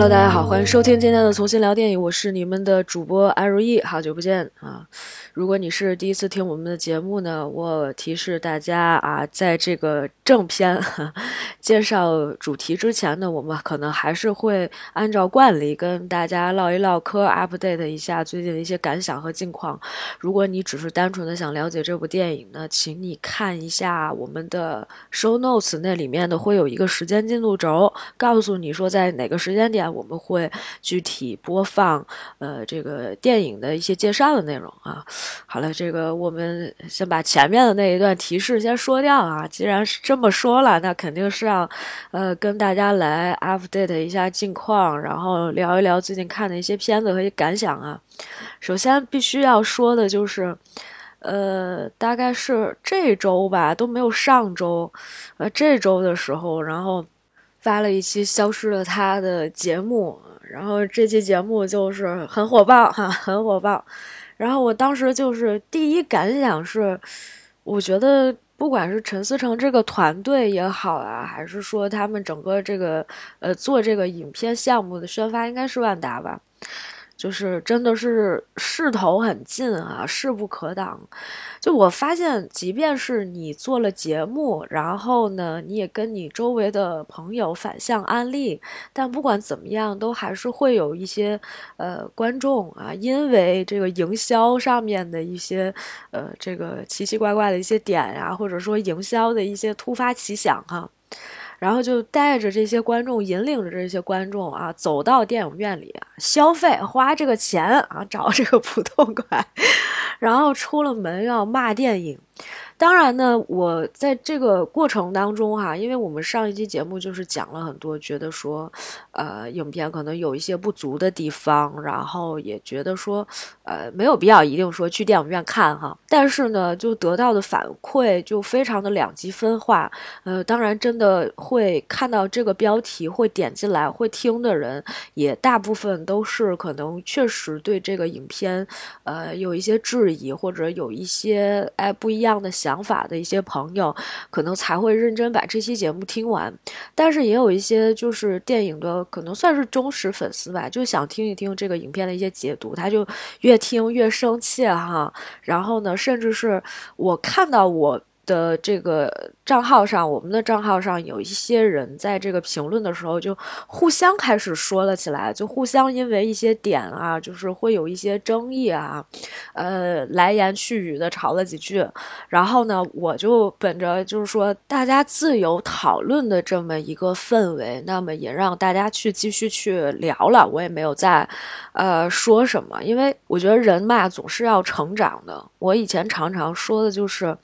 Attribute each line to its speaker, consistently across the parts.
Speaker 1: Hello，大家好，欢迎收听今天的重新聊电影，我是你们的主播安如意，好久不见！如果你是第一次听我们的节目呢，我提示大家啊，在这个正片 介绍主题之前呢，我们可能还是会按照惯例跟大家唠一唠嗑，update 一下最近的一些感想和近况。如果你只是单纯的想了解这部电影呢，请你看一下我们的 show notes，那里面的会有一个时间进度轴，告诉你说在哪个时间点。我们会具体播放呃这个电影的一些介绍的内容啊。好了，这个我们先把前面的那一段提示先说掉啊。既然是这么说了，那肯定是要呃跟大家来 update 一下近况，然后聊一聊最近看的一些片子和一些感想啊。首先必须要说的就是，呃，大概是这周吧，都没有上周，呃，这周的时候，然后。发了一期《消失了他》的节目，然后这期节目就是很火爆哈，很火爆。然后我当时就是第一感想是，我觉得不管是陈思诚这个团队也好啊，还是说他们整个这个呃做这个影片项目的宣发，应该是万达吧。就是真的是势头很近啊，势不可挡。就我发现，即便是你做了节目，然后呢，你也跟你周围的朋友反向安利，但不管怎么样，都还是会有一些呃观众啊，因为这个营销上面的一些呃这个奇奇怪怪的一些点呀，或者说营销的一些突发奇想哈。然后就带着这些观众，引领着这些观众啊，走到电影院里啊，消费，花这个钱啊，找这个 普通款，然后出了门要骂电影。当然呢，我在这个过程当中哈，因为我们上一期节目就是讲了很多，觉得说，呃，影片可能有一些不足的地方，然后也觉得说，呃，没有必要一定说去电影院看哈。但是呢，就得到的反馈就非常的两极分化。呃，当然，真的会看到这个标题会点进来会听的人，也大部分都是可能确实对这个影片，呃，有一些质疑或者有一些哎不一样的想。想法的一些朋友，可能才会认真把这期节目听完。但是也有一些就是电影的，可能算是忠实粉丝吧，就想听一听这个影片的一些解读，他就越听越生气哈。然后呢，甚至是我看到我。的这个账号上，我们的账号上有一些人在这个评论的时候就互相开始说了起来，就互相因为一些点啊，就是会有一些争议啊，呃，来言去语的吵了几句。然后呢，我就本着就是说大家自由讨论的这么一个氛围，那么也让大家去继续去聊了。我也没有再呃说什么，因为我觉得人嘛总是要成长的。我以前常常说的就是。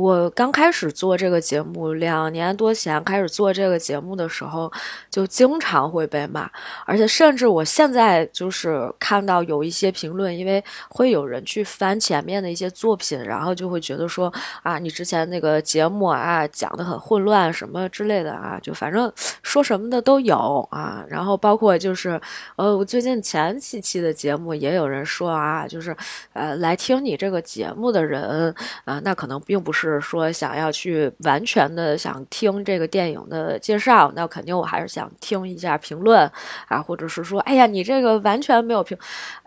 Speaker 1: 我刚开始做这个节目，两年多前开始做这个节目的时候，就经常会被骂，而且甚至我现在就是看到有一些评论，因为会有人去翻前面的一些作品，然后就会觉得说啊，你之前那个节目啊讲的很混乱什么之类的啊，就反正说什么的都有啊，然后包括就是呃，我最近前几期的节目也有人说啊，就是呃来听你这个节目的人啊，那可能并不是。是说想要去完全的想听这个电影的介绍，那肯定我还是想听一下评论啊，或者是说，哎呀，你这个完全没有评，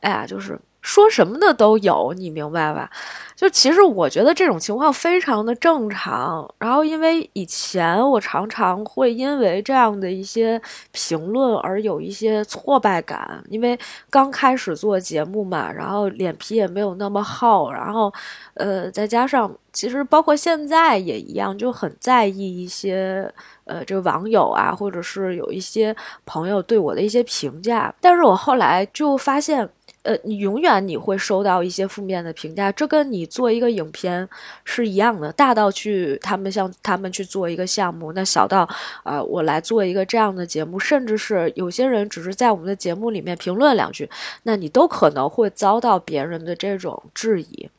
Speaker 1: 哎呀，就是。说什么的都有，你明白吧？就其实我觉得这种情况非常的正常。然后因为以前我常常会因为这样的一些评论而有一些挫败感，因为刚开始做节目嘛，然后脸皮也没有那么厚，然后呃，再加上其实包括现在也一样，就很在意一些呃这个网友啊，或者是有一些朋友对我的一些评价。但是我后来就发现。呃，你永远你会收到一些负面的评价，这跟你做一个影片是一样的。大到去他们像他们去做一个项目，那小到呃我来做一个这样的节目，甚至是有些人只是在我们的节目里面评论两句，那你都可能会遭到别人的这种质疑。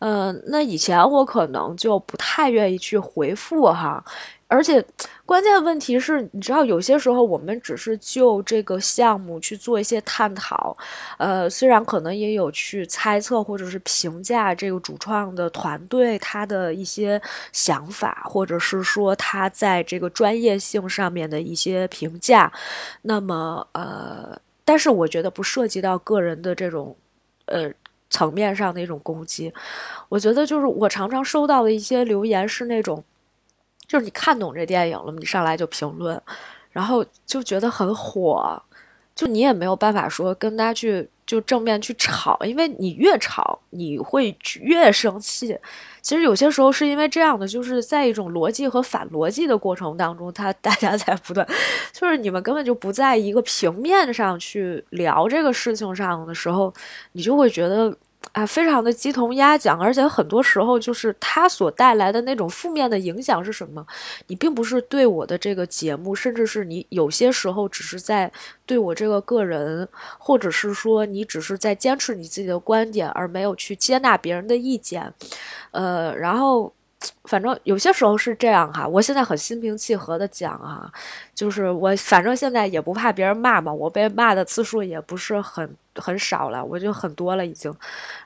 Speaker 1: 嗯，那以前我可能就不太愿意去回复哈。而且关键问题是，你知道，有些时候我们只是就这个项目去做一些探讨，呃，虽然可能也有去猜测或者是评价这个主创的团队他的一些想法，或者是说他在这个专业性上面的一些评价，那么呃，但是我觉得不涉及到个人的这种呃层面上的一种攻击，我觉得就是我常常收到的一些留言是那种。就是你看懂这电影了？你上来就评论，然后就觉得很火，就你也没有办法说跟他去就正面去吵，因为你越吵你会越生气。其实有些时候是因为这样的，就是在一种逻辑和反逻辑的过程当中，他大家在不断，就是你们根本就不在一个平面上去聊这个事情上的时候，你就会觉得。啊，非常的鸡同鸭讲，而且很多时候就是它所带来的那种负面的影响是什么？你并不是对我的这个节目，甚至是你有些时候只是在对我这个个人，或者是说你只是在坚持你自己的观点，而没有去接纳别人的意见。呃，然后反正有些时候是这样哈。我现在很心平气和的讲啊，就是我反正现在也不怕别人骂嘛，我被骂的次数也不是很。很少了，我就很多了已经，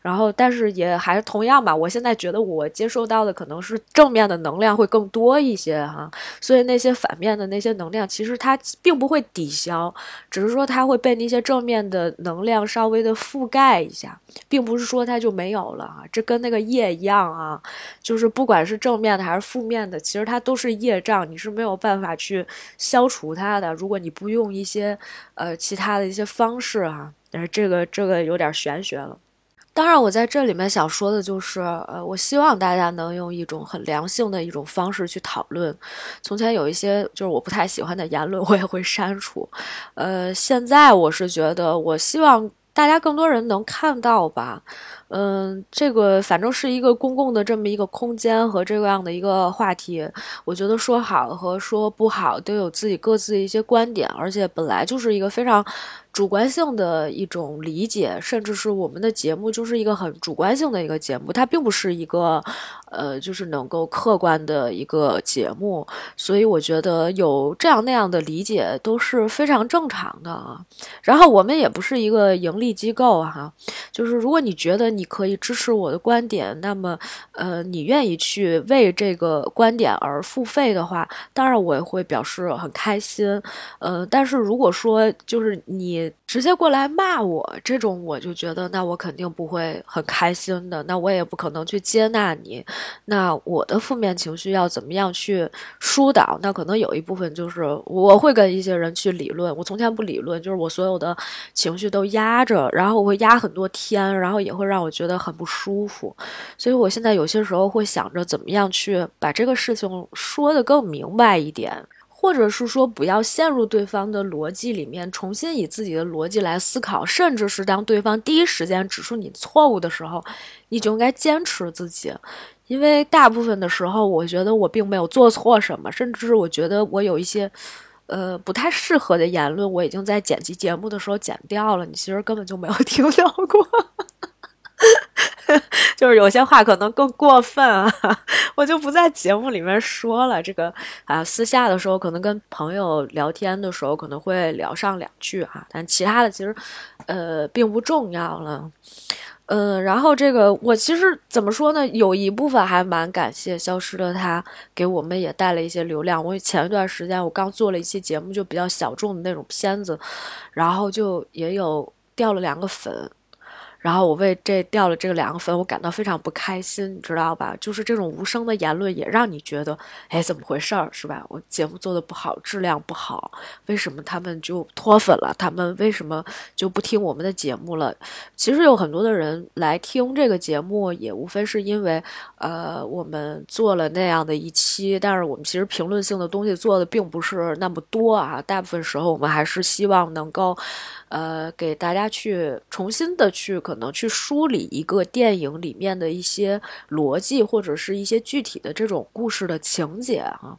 Speaker 1: 然后但是也还是同样吧。我现在觉得我接受到的可能是正面的能量会更多一些哈，所以那些反面的那些能量其实它并不会抵消，只是说它会被那些正面的能量稍微的覆盖一下，并不是说它就没有了啊。这跟那个业一样啊，就是不管是正正面的还是负面的，其实它都是业障，你是没有办法去消除它的。如果你不用一些呃其他的一些方式哈。但是这个这个有点玄学了。当然，我在这里面想说的就是，呃，我希望大家能用一种很良性的一种方式去讨论。从前有一些就是我不太喜欢的言论，我也会删除。呃，现在我是觉得，我希望大家更多人能看到吧。嗯，这个反正是一个公共的这么一个空间和这样的一个话题，我觉得说好和说不好都有自己各自的一些观点，而且本来就是一个非常。主观性的一种理解，甚至是我们的节目就是一个很主观性的一个节目，它并不是一个，呃，就是能够客观的一个节目，所以我觉得有这样那样的理解都是非常正常的啊。然后我们也不是一个盈利机构哈，就是如果你觉得你可以支持我的观点，那么呃，你愿意去为这个观点而付费的话，当然我也会表示很开心，呃，但是如果说就是你。直接过来骂我，这种我就觉得，那我肯定不会很开心的，那我也不可能去接纳你。那我的负面情绪要怎么样去疏导？那可能有一部分就是我会跟一些人去理论。我从前不理论，就是我所有的情绪都压着，然后我会压很多天，然后也会让我觉得很不舒服。所以我现在有些时候会想着怎么样去把这个事情说得更明白一点。或者是说，不要陷入对方的逻辑里面，重新以自己的逻辑来思考，甚至是当对方第一时间指出你错误的时候，你就应该坚持自己，因为大部分的时候，我觉得我并没有做错什么，甚至是我觉得我有一些，呃，不太适合的言论，我已经在剪辑节目的时候剪掉了，你其实根本就没有 听到过。就是有些话可能更过分啊，我就不在节目里面说了。这个啊，私下的时候可能跟朋友聊天的时候可能会聊上两句啊，但其他的其实呃并不重要了。嗯，然后这个我其实怎么说呢？有一部分还蛮感谢消失的他给我们也带了一些流量。我前一段时间我刚做了一期节目，就比较小众的那种片子，然后就也有掉了两个粉。然后我为这掉了这个两个分，我感到非常不开心，你知道吧？就是这种无声的言论也让你觉得，哎，怎么回事儿，是吧？我节目做的不好，质量不好，为什么他们就脱粉了？他们为什么就不听我们的节目了？其实有很多的人来听这个节目，也无非是因为，呃，我们做了那样的一期，但是我们其实评论性的东西做的并不是那么多啊。大部分时候我们还是希望能够，呃，给大家去重新的去。可能去梳理一个电影里面的一些逻辑，或者是一些具体的这种故事的情节啊，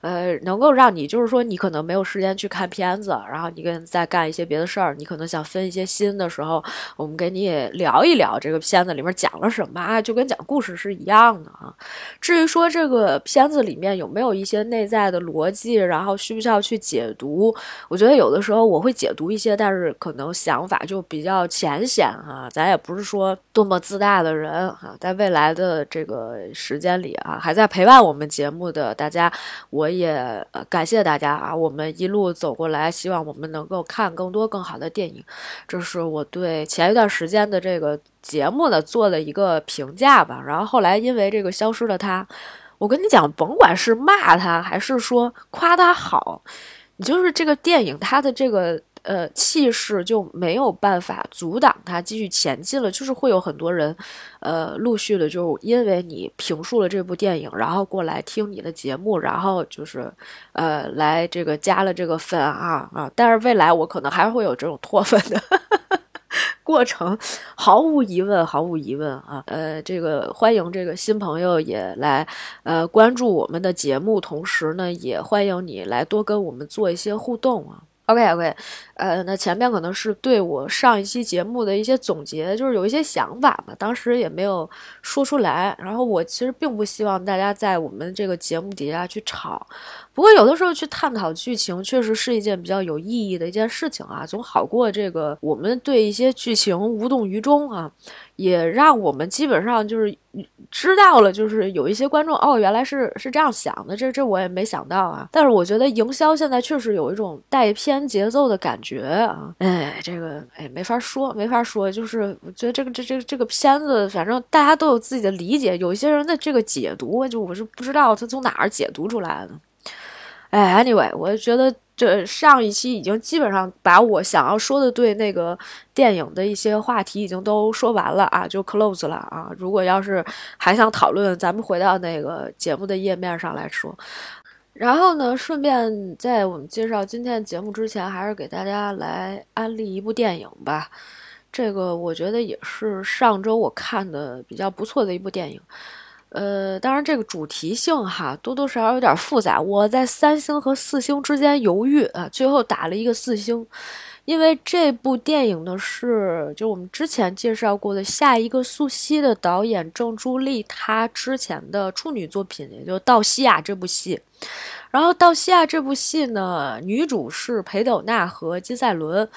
Speaker 1: 呃，能够让你就是说你可能没有时间去看片子，然后你跟在干一些别的事儿，你可能想分一些心的时候，我们给你聊一聊这个片子里面讲了什么啊，就跟讲故事是一样的啊。至于说这个片子里面有没有一些内在的逻辑，然后需不需要去解读，我觉得有的时候我会解读一些，但是可能想法就比较浅显啊。咱也不是说多么自大的人啊，在未来的这个时间里啊，还在陪伴我们节目的大家，我也呃感谢大家啊。我们一路走过来，希望我们能够看更多更好的电影，这是我对前一段时间的这个节目的做的一个评价吧。然后后来因为这个消失的他，我跟你讲，甭管是骂他还是说夸他好，你就是这个电影它的这个。呃，气势就没有办法阻挡他继续前进了，就是会有很多人，呃，陆续的就因为你评述了这部电影，然后过来听你的节目，然后就是，呃，来这个加了这个粉啊啊！但是未来我可能还是会有这种脱粉的 过程，毫无疑问，毫无疑问啊！呃，这个欢迎这个新朋友也来呃关注我们的节目，同时呢，也欢迎你来多跟我们做一些互动啊。OK，OK，呃，那前面可能是对我上一期节目的一些总结，就是有一些想法嘛，当时也没有说出来。然后我其实并不希望大家在我们这个节目底下去吵，不过有的时候去探讨剧情，确实是一件比较有意义的一件事情啊，总好过这个我们对一些剧情无动于衷啊。也让我们基本上就是知道了，就是有一些观众哦，原来是是这样想的，这这我也没想到啊。但是我觉得营销现在确实有一种带偏节奏的感觉觉啊，哎，这个哎没法说，没法说，就是我觉得这个这这这个片子，反正大家都有自己的理解，有些人的这个解读，就我是不知道他从哪儿解读出来的。哎，anyway，我觉得。这上一期已经基本上把我想要说的对那个电影的一些话题已经都说完了啊，就 close 了啊。如果要是还想讨论，咱们回到那个节目的页面上来说。然后呢，顺便在我们介绍今天的节目之前，还是给大家来安利一部电影吧。这个我觉得也是上周我看的比较不错的一部电影。呃，当然，这个主题性哈，多多少少有点复杂。我在三星和四星之间犹豫啊，最后打了一个四星，因为这部电影呢是就我们之前介绍过的下一个素汐的导演郑朱丽她之前的处女作品，也就《道西亚》这部戏。然后《道西亚》这部戏呢，女主是裴斗娜和金赛纶。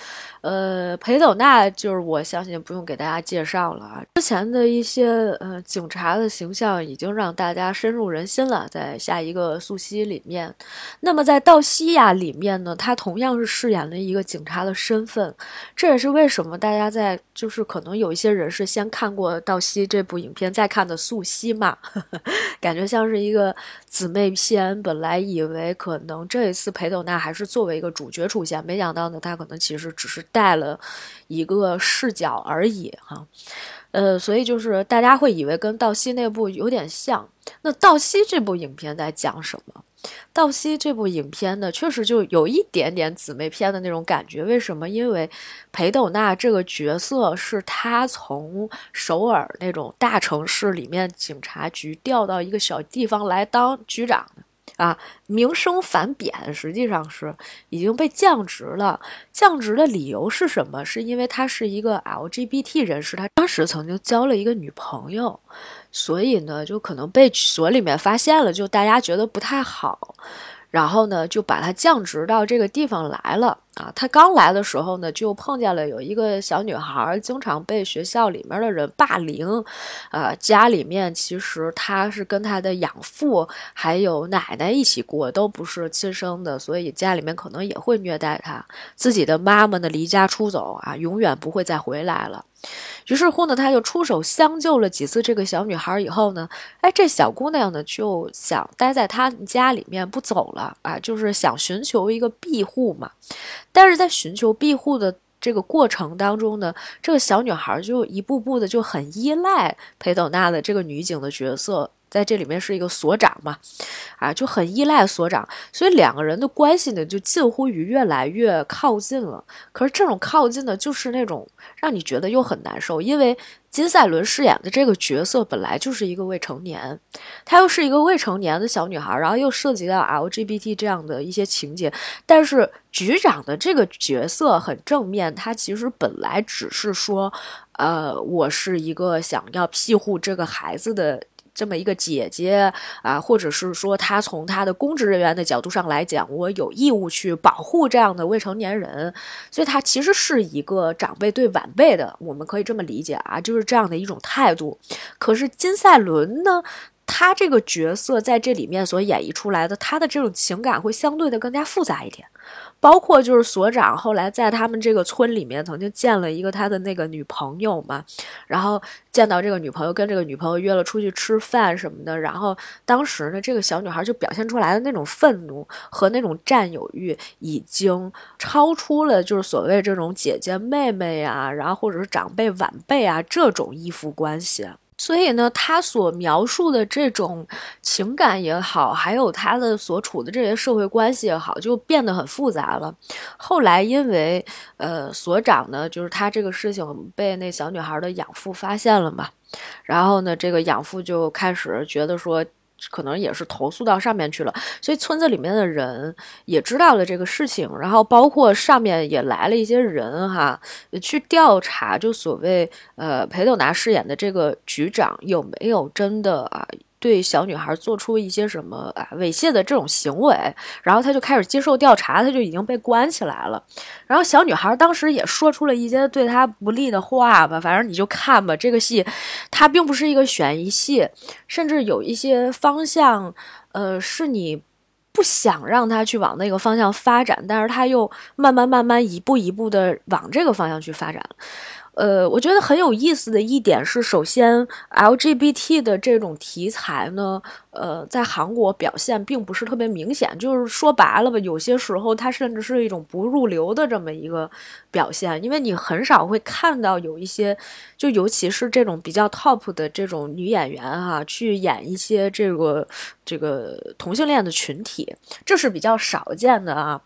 Speaker 1: 呃，裴斗娜就是我相信不用给大家介绍了啊，之前的一些呃警察的形象已经让大家深入人心了。在下一个素汐里面，那么在《道西亚》里面呢，她同样是饰演了一个警察的身份。这也是为什么大家在就是可能有一些人是先看过《道西》这部影片再看的素汐嘛，感觉像是一个姊妹片。本本来以为可能这一次裴斗娜还是作为一个主角出现，没想到呢，她可能其实只是带了一个视角而已哈。呃，所以就是大家会以为跟道西那部有点像。那道西这部影片在讲什么？道西这部影片呢，确实就有一点点姊妹片的那种感觉。为什么？因为裴斗娜这个角色是她从首尔那种大城市里面警察局调到一个小地方来当局长的。啊，名声反贬，实际上是已经被降职了。降职的理由是什么？是因为他是一个 LGBT 人士，他当时曾经交了一个女朋友，所以呢，就可能被所里面发现了，就大家觉得不太好。然后呢，就把他降职到这个地方来了啊。他刚来的时候呢，就碰见了有一个小女孩，经常被学校里面的人霸凌。呃，家里面其实他是跟他的养父还有奶奶一起过，都不是亲生的，所以家里面可能也会虐待他。自己的妈妈呢，离家出走啊，永远不会再回来了。于是乎呢，他就出手相救了几次这个小女孩以后呢，哎，这小姑娘呢就想待在他家里面不走了啊，就是想寻求一个庇护嘛。但是在寻求庇护的这个过程当中呢，这个小女孩就一步步的就很依赖裴斗娜的这个女警的角色。在这里面是一个所长嘛，啊，就很依赖所长，所以两个人的关系呢，就近乎于越来越靠近了。可是这种靠近呢，就是那种让你觉得又很难受，因为金赛伦饰演的这个角色本来就是一个未成年，她又是一个未成年的小女孩，然后又涉及到 LGBT 这样的一些情节。但是局长的这个角色很正面，他其实本来只是说，呃，我是一个想要庇护这个孩子的。这么一个姐姐啊，或者是说，她从她的公职人员的角度上来讲，我有义务去保护这样的未成年人，所以她其实是一个长辈对晚辈的，我们可以这么理解啊，就是这样的一种态度。可是金赛伦呢，他这个角色在这里面所演绎出来的，他的这种情感会相对的更加复杂一点。包括就是所长后来在他们这个村里面曾经见了一个他的那个女朋友嘛，然后见到这个女朋友跟这个女朋友约了出去吃饭什么的，然后当时呢这个小女孩就表现出来的那种愤怒和那种占有欲已经超出了就是所谓这种姐姐妹妹啊，然后或者是长辈晚辈啊这种依附关系。所以呢，他所描述的这种情感也好，还有他的所处的这些社会关系也好，就变得很复杂了。后来因为呃，所长呢，就是他这个事情被那小女孩的养父发现了嘛，然后呢，这个养父就开始觉得说。可能也是投诉到上面去了，所以村子里面的人也知道了这个事情，然后包括上面也来了一些人哈，去调查，就所谓呃裴斗拿饰演的这个局长有没有真的啊。对小女孩做出一些什么啊猥亵的这种行为，然后他就开始接受调查，他就已经被关起来了。然后小女孩当时也说出了一些对他不利的话吧，反正你就看吧。这个戏它并不是一个悬疑戏，甚至有一些方向，呃，是你不想让他去往那个方向发展，但是他又慢慢慢慢一步一步的往这个方向去发展。呃，我觉得很有意思的一点是，首先 LGBT 的这种题材呢，呃，在韩国表现并不是特别明显，就是说白了吧，有些时候它甚至是一种不入流的这么一个表现，因为你很少会看到有一些，就尤其是这种比较 top 的这种女演员哈，去演一些这个这个同性恋的群体，这是比较少见的啊。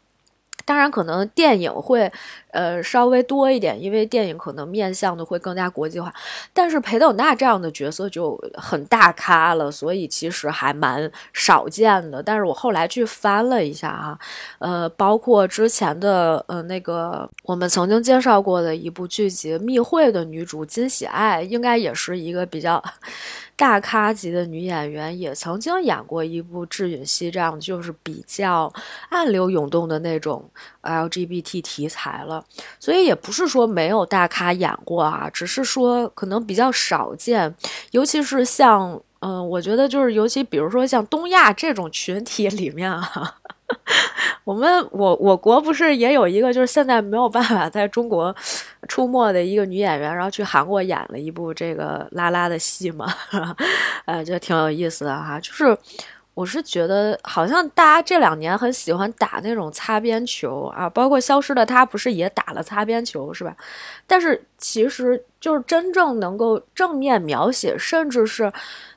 Speaker 1: 当然，可能电影会，呃，稍微多一点，因为电影可能面向的会更加国际化。但是裴斗娜这样的角色就很大咖了，所以其实还蛮少见的。但是我后来去翻了一下哈，呃，包括之前的呃那个我们曾经介绍过的一部剧集《密会》的女主金喜爱，应该也是一个比较。大咖级的女演员也曾经演过一部智允熙这样就是比较暗流涌动的那种 LGBT 题材了，所以也不是说没有大咖演过啊，只是说可能比较少见，尤其是像嗯，我觉得就是尤其比如说像东亚这种群体里面啊。我们我我国不是也有一个，就是现在没有办法在中国出没的一个女演员，然后去韩国演了一部这个拉拉的戏嘛，呃，就挺有意思的哈。就是我是觉得，好像大家这两年很喜欢打那种擦边球啊，包括消失的她不是也打了擦边球是吧？但是其实就是真正能够正面描写，甚至是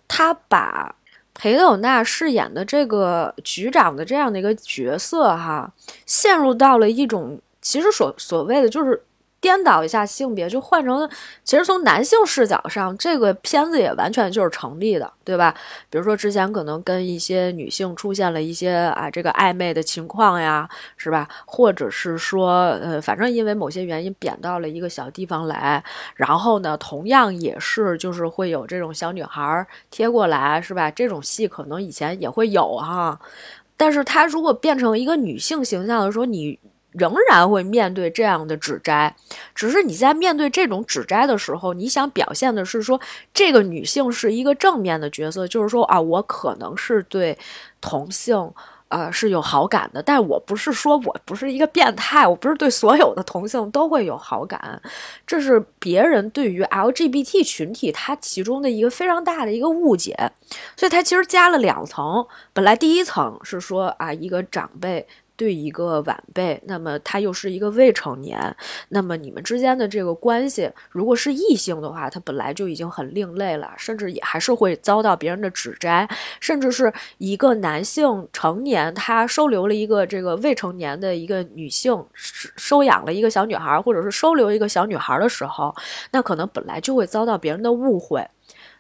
Speaker 1: 他把。裴斗娜饰演的这个局长的这样的一个角色，哈，陷入到了一种其实所所谓的就是。颠倒一下性别，就换成，其实从男性视角上，这个片子也完全就是成立的，对吧？比如说之前可能跟一些女性出现了一些啊这个暧昧的情况呀，是吧？或者是说，呃，反正因为某些原因贬到了一个小地方来，然后呢，同样也是就是会有这种小女孩贴过来，是吧？这种戏可能以前也会有哈，但是她如果变成一个女性形象的时候，你。仍然会面对这样的指摘，只是你在面对这种指摘的时候，你想表现的是说这个女性是一个正面的角色，就是说啊，我可能是对同性。呃，是有好感的，但我不是说我不是一个变态，我不是对所有的同性都会有好感，这是别人对于 LGBT 群体他其中的一个非常大的一个误解，所以他其实加了两层，本来第一层是说啊，一个长辈对一个晚辈，那么他又是一个未成年，那么你们之间的这个关系，如果是异性的话，他本来就已经很另类了，甚至也还是会遭到别人的指摘，甚至是一个男性成年，他收留了一个这个未成年的一个女性，收养了一个小女孩，或者是收留一个小女孩的时候，那可能本来就会遭到别人的误会。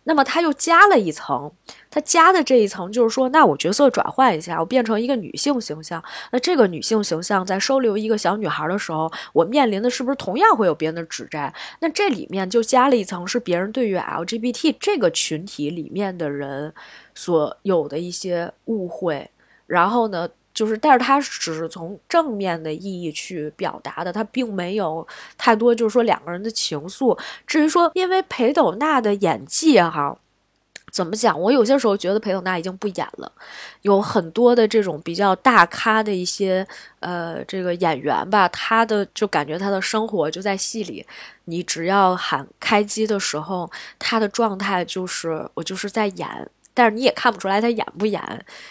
Speaker 1: 那么他又加了一层，他加的这一层就是说，那我角色转换一下，我变成一个女性形象。那这个女性形象在收留一个小女孩的时候，我面临的是不是同样会有别人的指摘？那这里面就加了一层，是别人对于 LGBT 这个群体里面的人所有的一些误会。然后呢？就是，但是他只是从正面的意义去表达的，他并没有太多，就是说两个人的情愫。至于说，因为裴斗娜的演技哈，怎么讲？我有些时候觉得裴斗娜已经不演了，有很多的这种比较大咖的一些呃这个演员吧，他的就感觉他的生活就在戏里，你只要喊开机的时候，他的状态就是我就是在演，但是你也看不出来他演不演，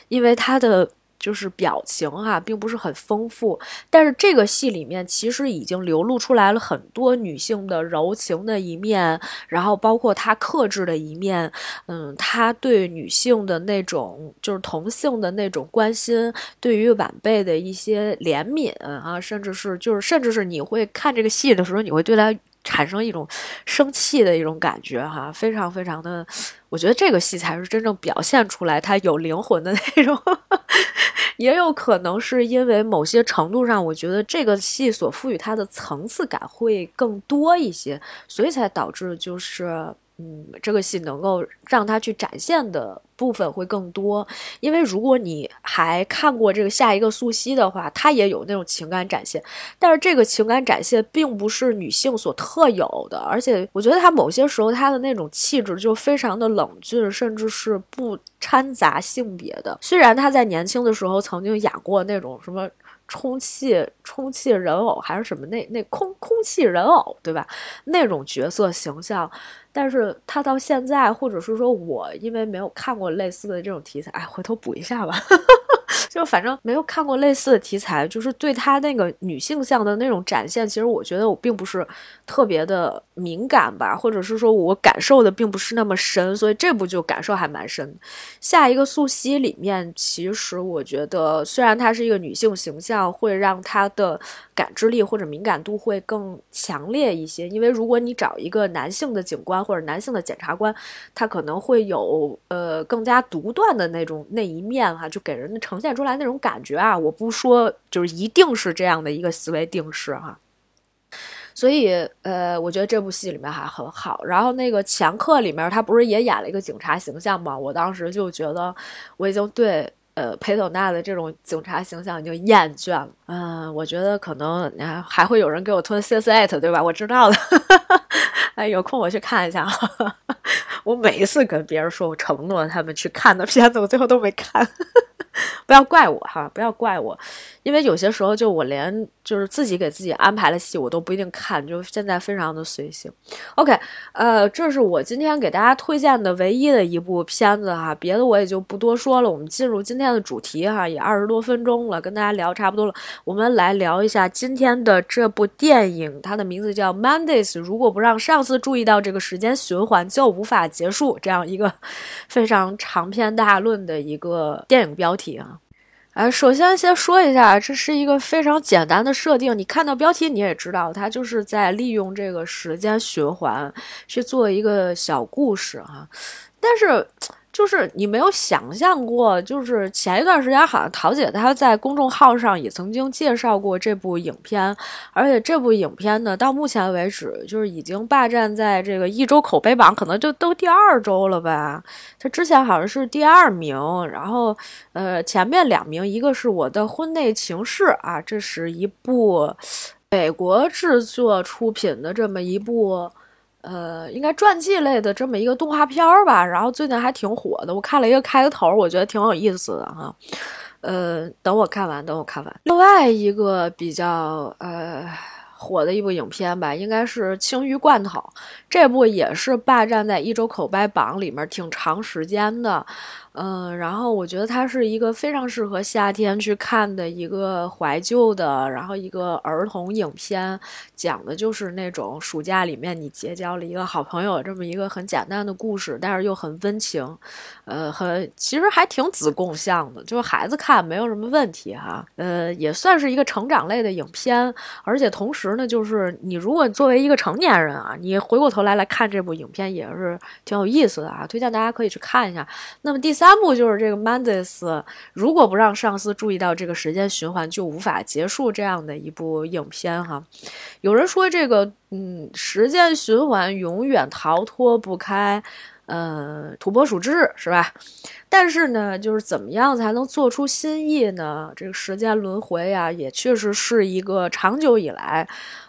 Speaker 1: 因为他的。就是表情哈，并不是很丰富，但是这个戏里面其实已经流露出来了很多女性的柔情的一面，然后包括她克制的一面，嗯，她对女性的那种就是同性的那种关心，对于晚辈的一些怜悯啊，甚至是就是甚至是你会看这个戏的时候，你会对她产生一种生气的一种感觉哈，非常非常的，我觉得这个戏才是真正表现出来他有灵魂的那种。也有可能是因为某些程度上，我觉得这个戏所赋予它的层次感会更多一些，所以才导致就是。嗯，这个戏能够让他去展现的部分会更多，因为如果你还看过这个下一个素汐的话，她也有那种情感展现，但是这个情感展现并不是女性所特有的，而且我觉得她某些时候她的那种气质就非常的冷峻，甚至是不掺杂性别的。虽然她在年轻的时候曾经演过那种什么充气充气人偶还是什么那那空空气人偶，对吧？那种角色形象。但是他到现在，或者是说我因为没有看过类似的这种题材，哎，回头补一下吧。就反正没有看过类似的题材，就是对他那个女性向的那种展现，其实我觉得我并不是特别的敏感吧，或者是说我感受的并不是那么深，所以这部就感受还蛮深。下一个素汐里面，其实我觉得虽然她是一个女性形象，会让她的感知力或者敏感度会更强烈一些，因为如果你找一个男性的警官或者男性的检察官，他可能会有呃更加独断的那种那一面哈，就给人的呈现出。出来那种感觉啊，我不说，就是一定是这样的一个思维定式哈。所以，呃，我觉得这部戏里面还很好。然后那个强客里面，他不是也演了一个警察形象吗？我当时就觉得，我已经对呃裴斗娜的这种警察形象已经厌倦了。嗯，我觉得可能还会有人给我推 C S eight，对吧？我知道的。哎，有空我去看一下。我每一次跟别人说我承诺他们去看的片子，我最后都没看。不要怪我哈，不要怪我，因为有些时候就我连就是自己给自己安排的戏我都不一定看，就现在非常的随性。OK，呃，这是我今天给大家推荐的唯一的一部片子哈，别的我也就不多说了。我们进入今天的主题哈，也二十多分钟了，跟大家聊差不多了，我们来聊一下今天的这部电影，它的名字叫《Mondays》。如果不让上司注意到这个时间循环，就无法结束这样一个 非常长篇大论的一个电影标题。题啊，哎，首先先说一下，这是一个非常简单的设定。你看到标题，你也知道，它就是在利用这个时间循环去做一个小故事哈。但是。就是你没有想象过，就是前一段时间好像桃姐她在公众号上也曾经介绍过这部影片，而且这部影片呢，到目前为止就是已经霸占在这个一周口碑榜，可能就都第二周了吧。它之前好像是第二名，然后呃前面两名，一个是我的婚内情事啊，这是一部美国制作出品的这么一部。呃，应该传记类的这么一个动画片儿吧，然后最近还挺火的。我看了一个开头，我觉得挺有意思的哈。呃，等我看完，等我看完。另外一个比较呃火的一部影片吧，应该是《青鱼罐头》，这部也是霸占在一周口碑榜里面挺长时间的。嗯，然后我觉得它是一个非常适合夏天去看的一个怀旧的，然后一个儿童影片，讲的就是那种暑假里面你结交了一个好朋友这么一个很简单的故事，但是又很温情，呃，很其实还挺子贡像的，就是孩子看没有什么问题哈，呃，也算是一个成长类的影片，而且同时呢，就是你如果作为一个成年人啊，你回过头来来看这部影片也是挺有意思的啊，推荐大家可以去看一下。那么第三。三部就是这个 Mondays，如果不让上司注意到这个时间循环，就无法结束这样的一部影片哈。有人说这个，嗯，时间循环永远逃脱不开，呃，土拨鼠之日是吧？但是呢，就是怎么样才能做出新意呢？这个时间轮回呀，也确实是一个长久以来，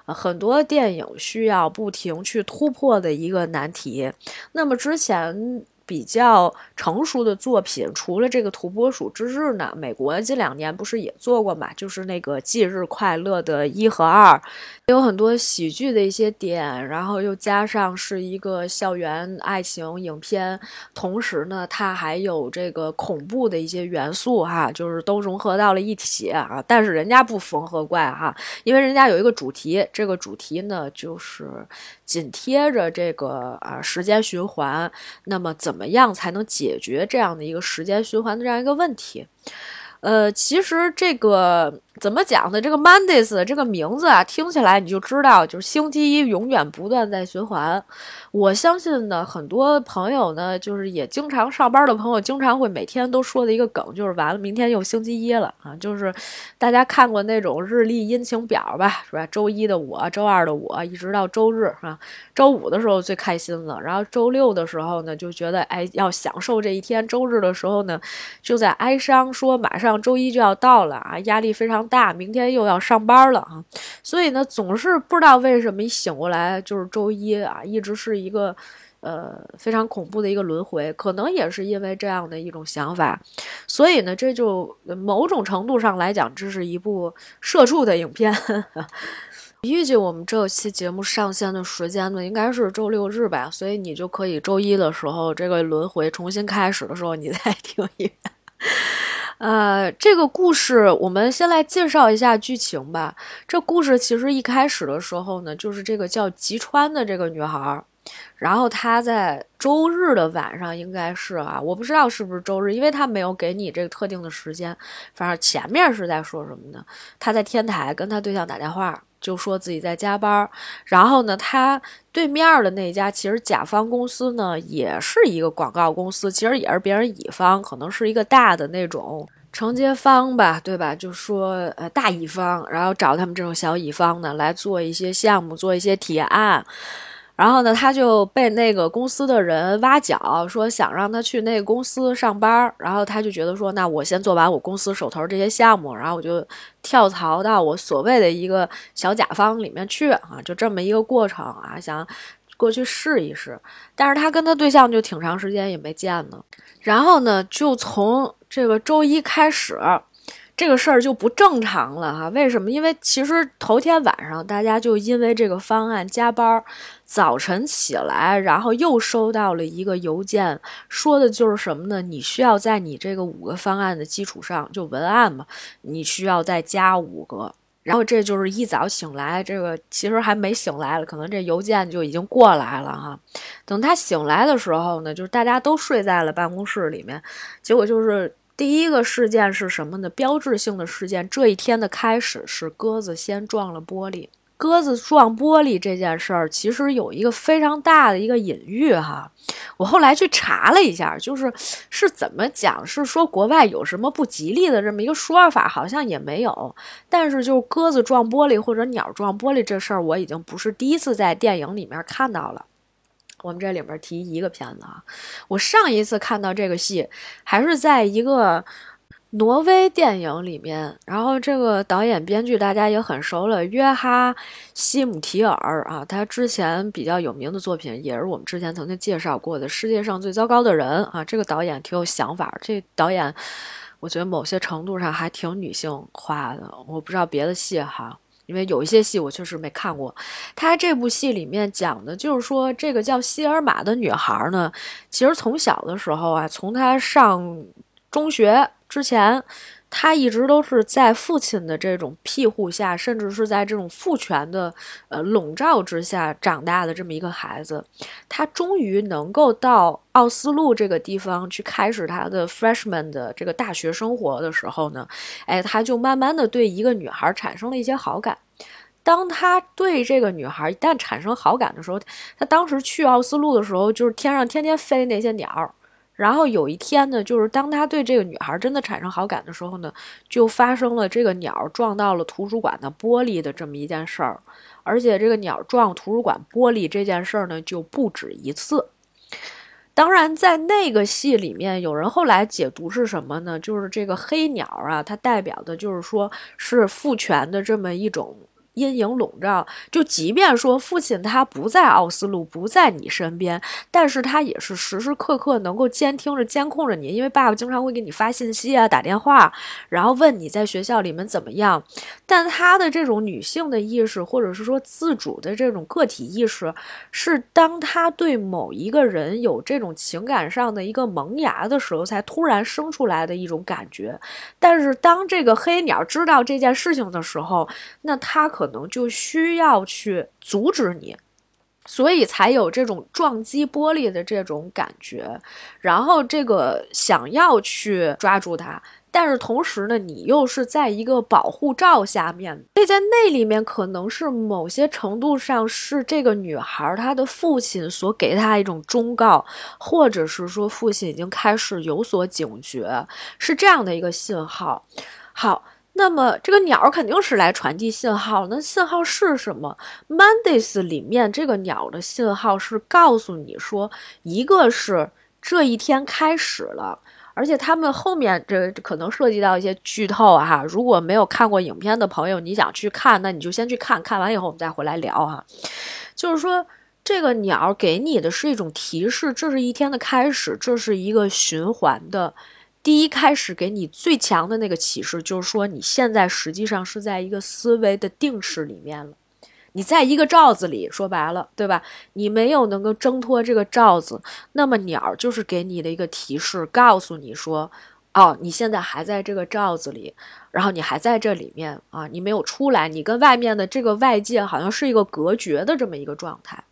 Speaker 1: 很多电影需要不停去突破的一个难题。那么之前。比较成熟的作品，除了这个《土拨鼠之日》呢，美国近两年不是也做过嘛？就是那个《忌日快乐》的一和二，有很多喜剧的一些点，然后又加上是一个校园爱情影片，同时呢，它还有这个恐怖的一些元素哈，就是都融合到了一起啊。但是人家不缝合怪哈，因为人家有一个主题，这个主题呢就是紧贴着这个啊时间循环，那么怎？么样才能解决这样的一个时间循环的这样一个问题？呃，其实这个。怎么讲呢？这个 Mondays 这个名字啊，听起来你就知道，就是星期一永远不断在循环。我相信呢，很多朋友呢，就是也经常上班的朋友，经常会每天都说的一个梗，就是完了，明天又星期一了啊！就是大家看过那种日历阴晴表吧，是吧？周一的我，周二的我，一直到周日啊，周五的时候最开心了，然后周六的时候呢，就觉得哎要享受这一天，周日的时候呢，就在哀伤说马上周一就要到了啊，压力非常。大，大明天又要上班了啊，所以呢，总是不知道为什么一醒过来就是周一啊，一直是一个呃非常恐怖的一个轮回，可能也是因为这样的一种想法，所以呢，这就某种程度上来讲，这是一部社畜的影片。预计我们这期节目上线的时间呢，应该是周六日吧，所以你就可以周一的时候这个轮回重新开始的时候，你再听一遍。呃，这个故事我们先来介绍一下剧情吧。这故事其实一开始的时候呢，就是这个叫吉川的这个女孩，然后她在周日的晚上，应该是啊，我不知道是不是周日，因为她没有给你这个特定的时间。反正前面是在说什么呢？她在天台跟她对象打电话，就说自己在加班。然后呢，他对面的那家其实甲方公司呢，也是一个广告公司，其实也是别人乙方，可能是一个大的那种。承接方吧，对吧？就说呃大乙方，然后找他们这种小乙方呢来做一些项目，做一些提案。然后呢，他就被那个公司的人挖角，说想让他去那个公司上班儿。然后他就觉得说，那我先做完我公司手头这些项目，然后我就跳槽到我所谓的一个小甲方里面去啊，就这么一个过程啊，想过去试一试。但是他跟他对象就挺长时间也没见呢。然后呢，就从这个周一开始，这个事儿就不正常了哈。为什么？因为其实头天晚上大家就因为这个方案加班，早晨起来，然后又收到了一个邮件，说的就是什么呢？你需要在你这个五个方案的基础上，就文案嘛，你需要再加五个。然后这就是一早醒来，这个其实还没醒来了，可能这邮件就已经过来了哈。等他醒来的时候呢，就是大家都睡在了办公室里面，结果就是第一个事件是什么呢？标志性的事件，这一天的开始是鸽子先撞了玻璃。鸽子撞玻璃这件事儿，其实有一个非常大的一个隐喻哈。我后来去查了一下，就是是怎么讲，是说国外有什么不吉利的这么一个说法，好像也没有。但是就是鸽子撞玻璃或者鸟撞玻璃这事儿，我已经不是第一次在电影里面看到了。我们这里面提一个片子啊，我上一次看到这个戏还是在一个。挪威电影里面，然后这个导演编剧大家也很熟了，约哈希姆提尔啊，他之前比较有名的作品也是我们之前曾经介绍过的《世界上最糟糕的人》啊，这个导演挺有想法，这导演我觉得某些程度上还挺女性化的，我不知道别的戏哈。因为有一些戏我确实没看过。他这部戏里面讲的就是说，这个叫希尔玛的女孩呢，其实从小的时候啊，从她上中学之前。他一直都是在父亲的这种庇护下，甚至是在这种父权的呃笼罩之下长大的这么一个孩子。他终于能够到奥斯陆这个地方去开始他的 freshman 的这个大学生活的时候呢，哎，他就慢慢的对一个女孩产生了一些好感。当他对这个女孩一旦产生好感的时候，他当时去奥斯陆的时候，就是天上天天飞那些鸟。然后有一天呢，就是当他对这个女孩真的产生好感的时候呢，就发生了这个鸟撞到了图书馆的玻璃的这么一件事儿，而且这个鸟撞图书馆玻璃这件事儿呢就不止一次。当然，在那个戏里面，有人后来解读是什么呢？就是这个黑鸟啊，它代表的就是说是父权的这么一种。阴影笼罩，就即便说父亲他不在奥斯陆，不在你身边，但是他也是时时刻刻能够监听着、监控着你，因为爸爸经常会给你发信息啊、打电话，然后问你在学校里面怎么样。但他的这种女性的意识，或者是说自主的这种个体意识，是当他对某一个人有这种情感上的一个萌芽的时候，才突然生出来的一种感觉。但是当这个黑鸟知道这件事情的时候，那他可。可能就需要去阻止你，所以才有这种撞击玻璃的这种感觉，然后这个想要去抓住它，但是同时呢，你又是在一个保护罩下面，所以在那里面可能是某些程度上是这个女孩她的父亲所给她一种忠告，或者是说父亲已经开始有所警觉，是这样的一个信号。好。那么这个鸟肯定是来传递信号，那信号是什么？Mondays 里面这个鸟的信号是告诉你说，一个是这一天开始了，而且他们后面这可能涉及到一些剧透哈。如果没有看过影片的朋友，你想去看，那你就先去看看完以后我们再回来聊哈。就是说，这个鸟给你的是一种提示，这是一天的开始，这是一个循环的。第一开始给你最强的那个启示，就是说你现在实际上是在一个思维的定式里面了，你在一个罩子里，说白了，对吧？你没有能够挣脱这个罩子，那么鸟就是给你的一个提示，告诉你说，哦，你现在还在这个罩子里，然后你还在这里面啊，你没有出来，你跟外面的这个外界好像是一个隔绝的这么一个状态。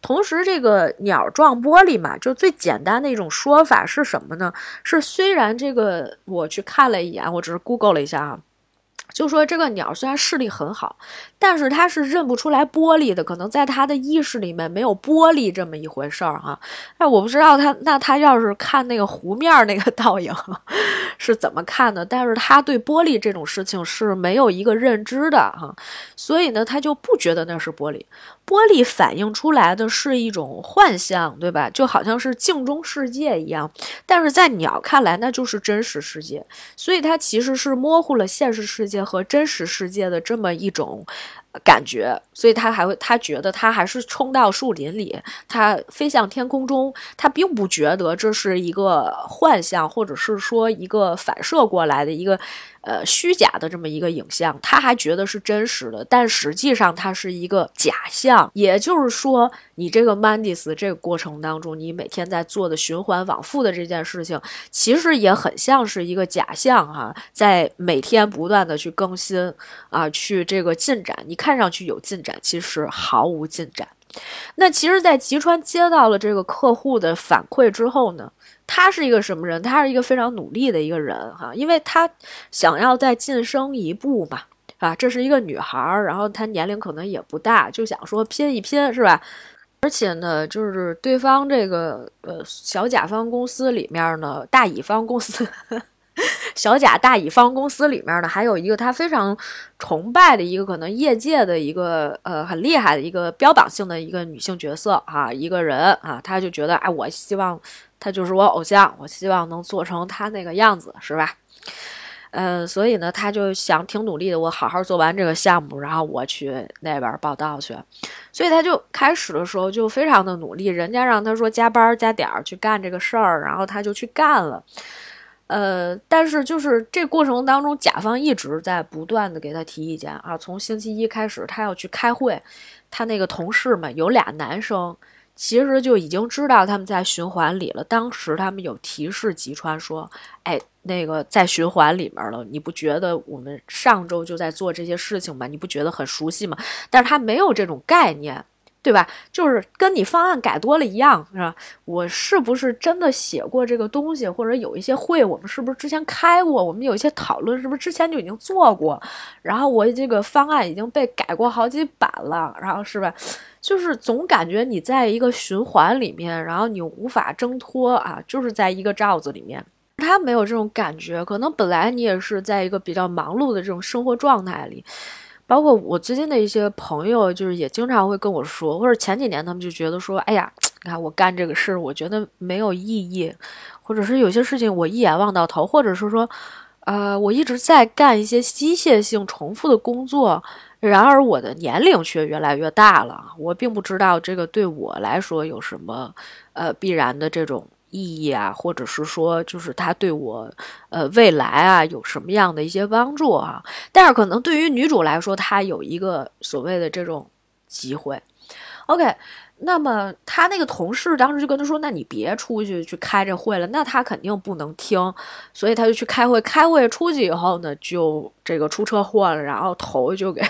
Speaker 1: 同时，这个鸟撞玻璃嘛，就最简单的一种说法是什么呢？是虽然这个我去看了一眼，我只是 Google 了一下啊。就说这个鸟虽然视力很好，但是它是认不出来玻璃的，可能在它的意识里面没有玻璃这么一回事儿哈。哎，我不知道它那它要是看那个湖面那个倒影 是怎么看的，但是他对玻璃这种事情是没有一个认知的哈，所以呢，他就不觉得那是玻璃。玻璃反映出来的是一种幻象，对吧？就好像是镜中世界一样，但是在鸟看来，那就是真实世界，所以它其实是模糊了现实世界和真实世界的这么一种。感觉，所以他还会，他觉得他还是冲到树林里，他飞向天空中，他并不觉得这是一个幻象，或者是说一个反射过来的一个。呃，虚假的这么一个影像，他还觉得是真实的，但实际上它是一个假象。也就是说，你这个 Mandis 这个过程当中，你每天在做的循环往复的这件事情，其实也很像是一个假象哈，在每天不断的去更新啊，去这个进展。你看上去有进展，其实毫无进展。那其实，在吉川接到了这个客户的反馈之后呢？他是一个什么人？他是一个非常努力的一个人哈，因为他想要再晋升一步嘛，啊，这是一个女孩儿，然后她年龄可能也不大，就想说拼一拼，是吧？而且呢，就是对方这个呃小甲方公司里面呢，大乙方公司，小甲大乙方公司里面呢，还有一个他非常崇拜的一个可能业界的一个呃很厉害的一个标榜性的一个女性角色哈，一个人啊，他就觉得哎，我希望。他就是我偶像，我希望能做成他那个样子，是吧？嗯，所以呢，他就想挺努力的，我好好做完这个项目，然后我去那边报道去。所以他就开始的时候就非常的努力，人家让他说加班加点儿去干这个事儿，然后他就去干了。呃，但是就是这过程当中，甲方一直在不断的给他提意见啊。从星期一开始，他要去开会，他那个同事们有俩男生，其实就已经知道他们在循环里了。当时他们有提示吉川说：“哎，那个在循环里面了，你不觉得我们上周就在做这些事情吗？你不觉得很熟悉吗？”但是他没有这种概念。对吧？就是跟你方案改多了一样，是吧？我是不是真的写过这个东西，或者有一些会，我们是不是之前开过？我们有一些讨论，是不是之前就已经做过？然后我这个方案已经被改过好几版了，然后是吧？就是总感觉你在一个循环里面，然后你无法挣脱啊，就是在一个罩子里面。他没有这种感觉，可能本来你也是在一个比较忙碌的这种生活状态里。包括我最近的一些朋友，就是也经常会跟我说，或者前几年他们就觉得说，哎呀，你看我干这个事，我觉得没有意义，或者是有些事情我一眼望到头，或者是说，呃，我一直在干一些机械性重复的工作，然而我的年龄却越来越大了，我并不知道这个对我来说有什么，呃，必然的这种。意义啊，或者是说，就是他对我，呃，未来啊，有什么样的一些帮助啊？但是可能对于女主来说，她有一个所谓的这种机会。OK。那么他那个同事当时就跟他说：“那你别出去去开这会了。”那他肯定不能听，所以他就去开会。开会出去以后呢，就这个出车祸了，然后头就给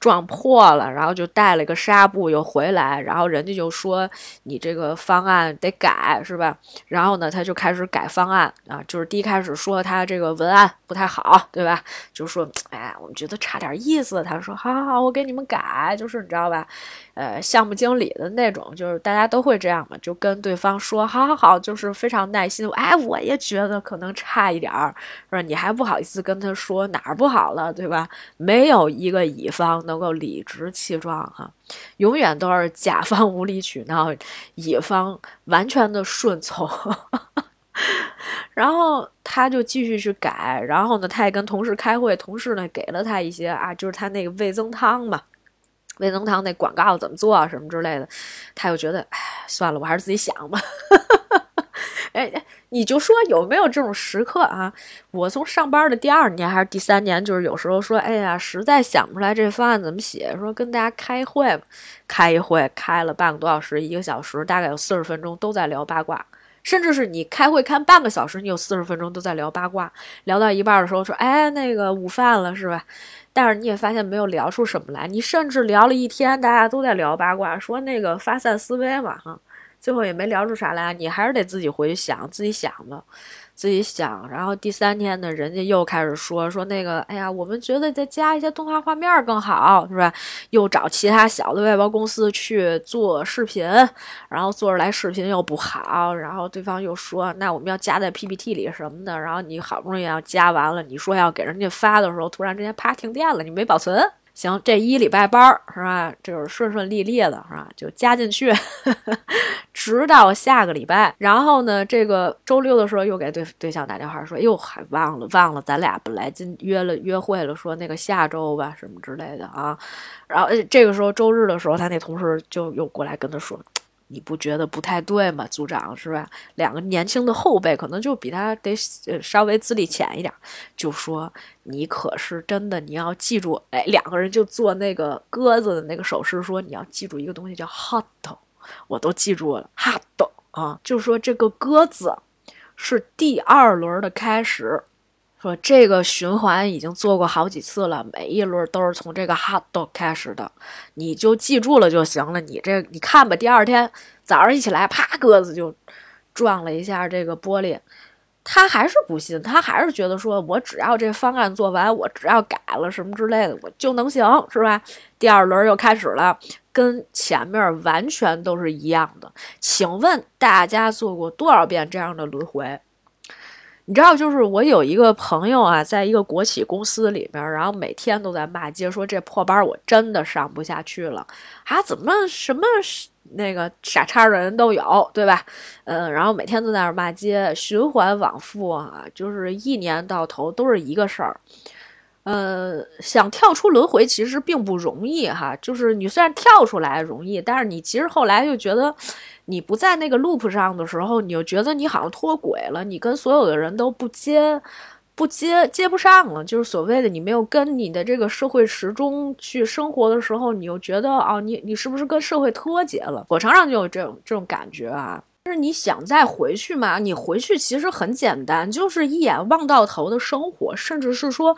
Speaker 1: 撞破了，然后就带了个纱布又回来，然后人家就说：“你这个方案得改，是吧？”然后呢，他就开始改方案啊，就是第一开始说他这个文案不太好，对吧？就说：“哎，我们觉得差点意思。”他说：“好好好，我给你们改。”就是你知道吧？呃，项目经理的。那种就是大家都会这样嘛，就跟对方说好好好，就是非常耐心。哎，我也觉得可能差一点儿，是吧？你还不好意思跟他说哪儿不好了，对吧？没有一个乙方能够理直气壮哈，永远都是甲方无理取闹，乙方完全的顺从。然后他就继续去改，然后呢，他也跟同事开会，同事呢给了他一些啊，就是他那个味增汤嘛。味增汤那广告怎么做啊？什么之类的，他又觉得，哎，算了，我还是自己想吧。哎，你就说有没有这种时刻啊？我从上班的第二年还是第三年，就是有时候说，哎呀，实在想不出来这方案怎么写，说跟大家开会，开一会，开了半个多小时，一个小时，大概有四十分钟都在聊八卦，甚至是你开会看半个小时，你有四十分钟都在聊八卦，聊到一半的时候说，哎，那个午饭了是吧？但是你也发现没有聊出什么来，你甚至聊了一天，大家都在聊八卦，说那个发散思维嘛，哈，最后也没聊出啥来，你还是得自己回去想，自己想吧。自己想，然后第三天呢，人家又开始说说那个，哎呀，我们觉得再加一些动画画面更好，是吧？又找其他小的外包公司去做视频，然后做出来视频又不好，然后对方又说，那我们要加在 PPT 里什么的，然后你好不容易要加完了，你说要给人家发的时候，突然之间啪停电了，你没保存。行，这一礼拜班儿是吧？就是顺顺利利的是吧？就加进去，直到下个礼拜。然后呢，这个周六的时候又给对对象打电话说：“哎呦，还忘了忘了，咱俩本来今约了约会了，说那个下周吧，什么之类的啊。”然后这个时候周日的时候，他那同事就又过来跟他说。你不觉得不太对吗，组长是吧？两个年轻的后辈可能就比他得稍微资历浅一点，就说你可是真的，你要记住，哎，两个人就做那个鸽子的那个手势，说你要记住一个东西叫 hot，我都记住了 hot 啊，就说这个鸽子是第二轮的开始。说这个循环已经做过好几次了，每一轮都是从这个 hot dog 开始的，你就记住了就行了。你这你看吧，第二天早上一起来，啪，鸽子就撞了一下这个玻璃。他还是不信，他还是觉得说我只要这方案做完，我只要改了什么之类的，我就能行，是吧？第二轮又开始了，跟前面完全都是一样的。请问大家做过多少遍这样的轮回？你知道，就是我有一个朋友啊，在一个国企公司里边，然后每天都在骂街，说这破班我真的上不下去了啊！怎么什么那个傻叉的人都有，对吧？嗯，然后每天都在那骂街，循环往复啊，就是一年到头都是一个事儿。呃，想跳出轮回其实并不容易哈，就是你虽然跳出来容易，但是你其实后来就觉得。你不在那个 loop 上的时候，你就觉得你好像脱轨了，你跟所有的人都不接。不接接不上了，就是所谓的你没有跟你的这个社会时钟去生活的时候，你又觉得啊，你你是不是跟社会脱节了？我常常就有这种这种感觉啊。就是你想再回去嘛，你回去其实很简单，就是一眼望到头的生活，甚至是说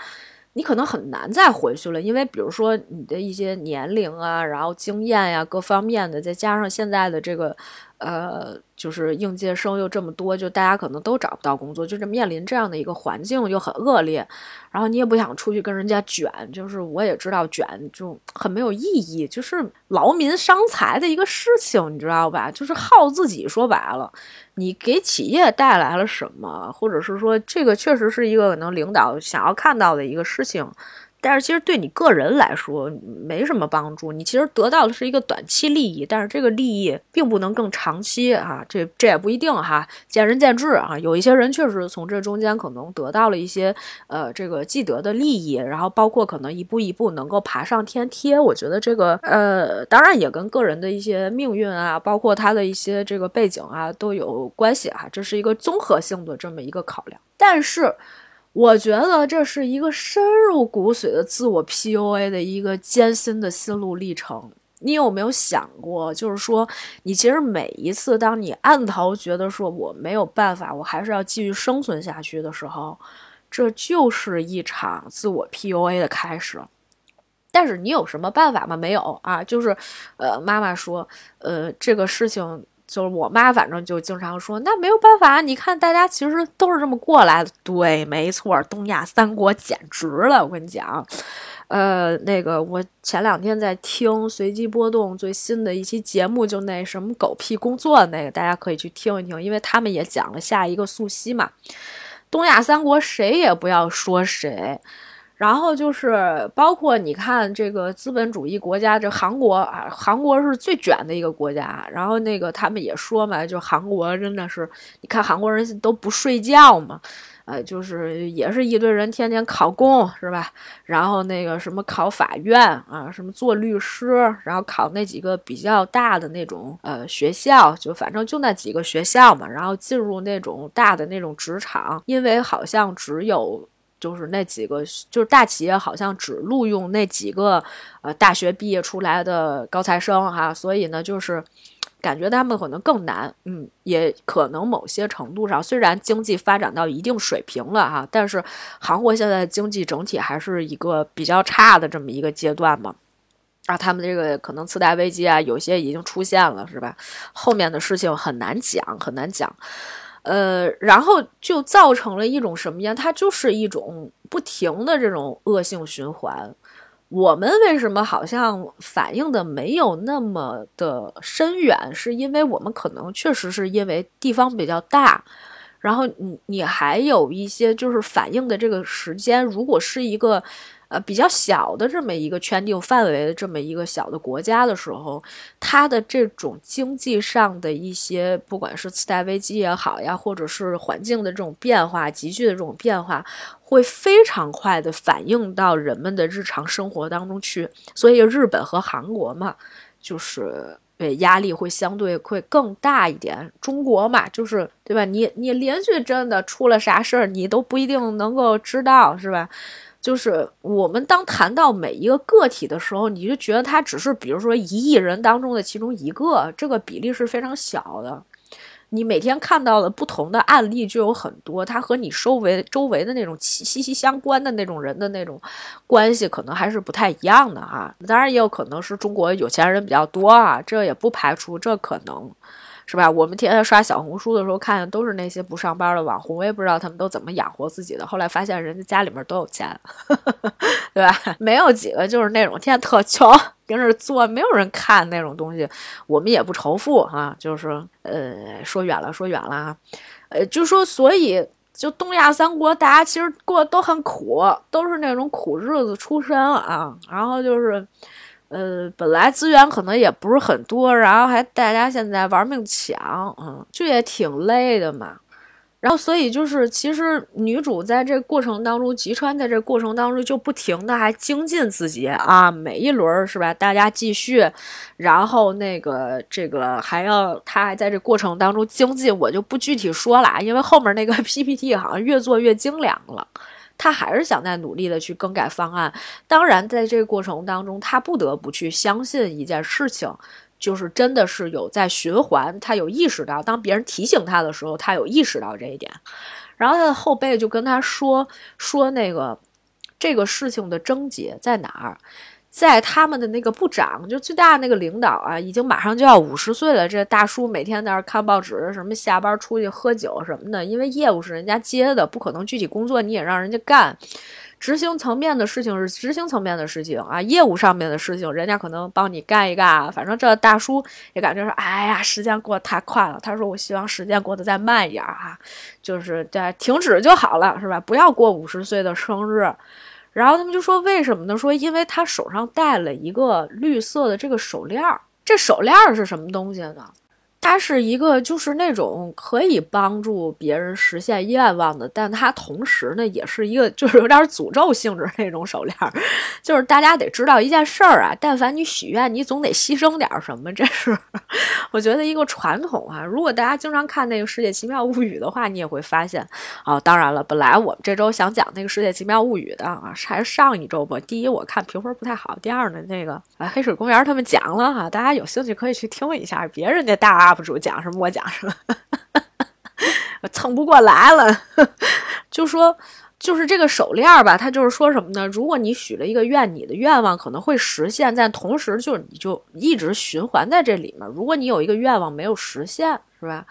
Speaker 1: 你可能很难再回去了，因为比如说你的一些年龄啊，然后经验呀，各方面的，再加上现在的这个。呃，就是应届生又这么多，就大家可能都找不到工作，就是面临这样的一个环境又很恶劣，然后你也不想出去跟人家卷，就是我也知道卷就很没有意义，就是劳民伤财的一个事情，你知道吧？就是耗自己，说白了，你给企业带来了什么，或者是说这个确实是一个可能领导想要看到的一个事情。但是其实对你个人来说没什么帮助，你其实得到的是一个短期利益，但是这个利益并不能更长期啊，这这也不一定哈，见仁见智啊。有一些人确实从这中间可能得到了一些呃这个既得的利益，然后包括可能一步一步能够爬上天梯。我觉得这个呃当然也跟个人的一些命运啊，包括他的一些这个背景啊都有关系啊，这是一个综合性的这么一个考量，但是。我觉得这是一个深入骨髓的自我 PUA 的一个艰辛的心路历程。你有没有想过，就是说，你其实每一次当你暗头觉得说我没有办法，我还是要继续生存下去的时候，这就是一场自我 PUA 的开始。但是你有什么办法吗？没有啊，就是，呃，妈妈说，呃，这个事情。就是我妈，反正就经常说，那没有办法，你看大家其实都是这么过来的。对，没错，东亚三国简直了，我跟你讲。呃，那个我前两天在听随机波动最新的一期节目，就那什么狗屁工作那个，大家可以去听一听，因为他们也讲了下一个素汐嘛。东亚三国谁也不要说谁。然后就是包括你看这个资本主义国家，这韩国啊，韩国是最卷的一个国家。然后那个他们也说嘛，就韩国真的是，你看韩国人都不睡觉嘛，呃，就是也是一堆人天天考公是吧？然后那个什么考法院啊，什么做律师，然后考那几个比较大的那种呃学校，就反正就那几个学校嘛。然后进入那种大的那种职场，因为好像只有。就是那几个，就是大企业好像只录用那几个，呃，大学毕业出来的高材生哈，所以呢，就是感觉他们可能更难，嗯，也可能某些程度上，虽然经济发展到一定水平了哈，但是韩国现在经济整体还是一个比较差的这么一个阶段嘛，啊，他们这个可能次贷危机啊，有些已经出现了，是吧？后面的事情很难讲，很难讲。呃，然后就造成了一种什么样？它就是一种不停的这种恶性循环。我们为什么好像反应的没有那么的深远？是因为我们可能确实是因为地方比较大，然后你你还有一些就是反应的这个时间，如果是一个。呃，比较小的这么一个圈定范围的这么一个小的国家的时候，它的这种经济上的一些，不管是次贷危机也好呀，或者是环境的这种变化、急剧的这种变化，会非常快的反映到人们的日常生活当中去。所以日本和韩国嘛，就是对压力会相对会更大一点。中国嘛，就是对吧？你你连续真的出了啥事儿，你都不一定能够知道，是吧？就是我们当谈到每一个个体的时候，你就觉得他只是，比如说一亿人当中的其中一个，这个比例是非常小的。你每天看到的不同的案例就有很多，它和你周围周围的那种息息相关的那种人的那种关系，可能还是不太一样的哈。当然，也有可能是中国有钱人比较多啊，这也不排除这可能。是吧？我们天天刷小红书的时候，看的都是那些不上班的网红，我也不知道他们都怎么养活自己的。后来发现人家家里面都有钱，对吧？没有几个就是那种天天特穷，跟着做，没有人看那种东西。我们也不仇富啊，就是呃，说远了，说远了啊，呃，就说所以就东亚三国，大家其实过得都很苦，都是那种苦日子出身啊，然后就是。呃，本来资源可能也不是很多，然后还大家现在玩命抢，嗯，就也挺累的嘛。然后，所以就是，其实女主在这过程当中，吉川在这过程当中就不停的还精进自己啊，每一轮是吧？大家继续，然后那个这个还要他还在这过程当中精进，我就不具体说了，因为后面那个 PPT 好像越做越精良了，他还是想在努力的去更改方案。当然，在这个过程当中，他不得不去相信一件事情。就是真的是有在循环，他有意识到，当别人提醒他的时候，他有意识到这一点。然后他的后辈就跟他说说那个这个事情的症结在哪儿，在他们的那个部长，就最大那个领导啊，已经马上就要五十岁了。这大叔每天在那看报纸，什么下班出去喝酒什么的，因为业务是人家接的，不可能具体工作你也让人家干。执行层面的事情是执行层面的事情啊，业务上面的事情，人家可能帮你干一干。反正这大叔也感觉说，哎呀，时间过得太快了。他说，我希望时间过得再慢一点啊，就是在停止就好了，是吧？不要过五十岁的生日。然后他们就说，为什么呢？说因为他手上戴了一个绿色的这个手链儿，这手链儿是什么东西呢？它是一个，就是那种可以帮助别人实现愿望的，但它同时呢，也是一个就是有点诅咒性质那种手链。就是大家得知道一件事儿啊，但凡你许愿，你总得牺牲点什么，这是我觉得一个传统啊。如果大家经常看那个《世界奇妙物语》的话，你也会发现啊。当然了，本来我们这周想讲那个《世界奇妙物语》的啊，还是上一周吧。第一，我看评分不太好；第二呢，那个啊，黑水公园他们讲了哈，大家有兴趣可以去听一下别人家大。UP 主讲什么，我讲什么，蹭不过来了。就说，就是这个手链吧，他就是说什么呢？如果你许了一个愿，你的愿望可能会实现，但同时就是你就一直循环在这里面。如果你有一个愿望没有实现，是吧？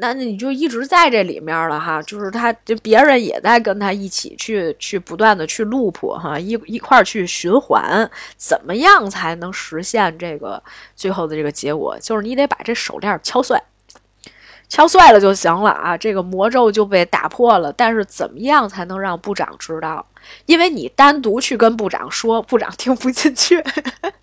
Speaker 1: 那你就一直在这里面了哈。就是他，就别人也在跟他一起去去不断的去 loop 哈，一一块去循环，怎么样才能实现这个最后的这个结果？就是你得把这手链敲碎。敲碎了就行了啊，这个魔咒就被打破了。但是怎么样才能让部长知道？因为你单独去跟部长说，部长听不进去，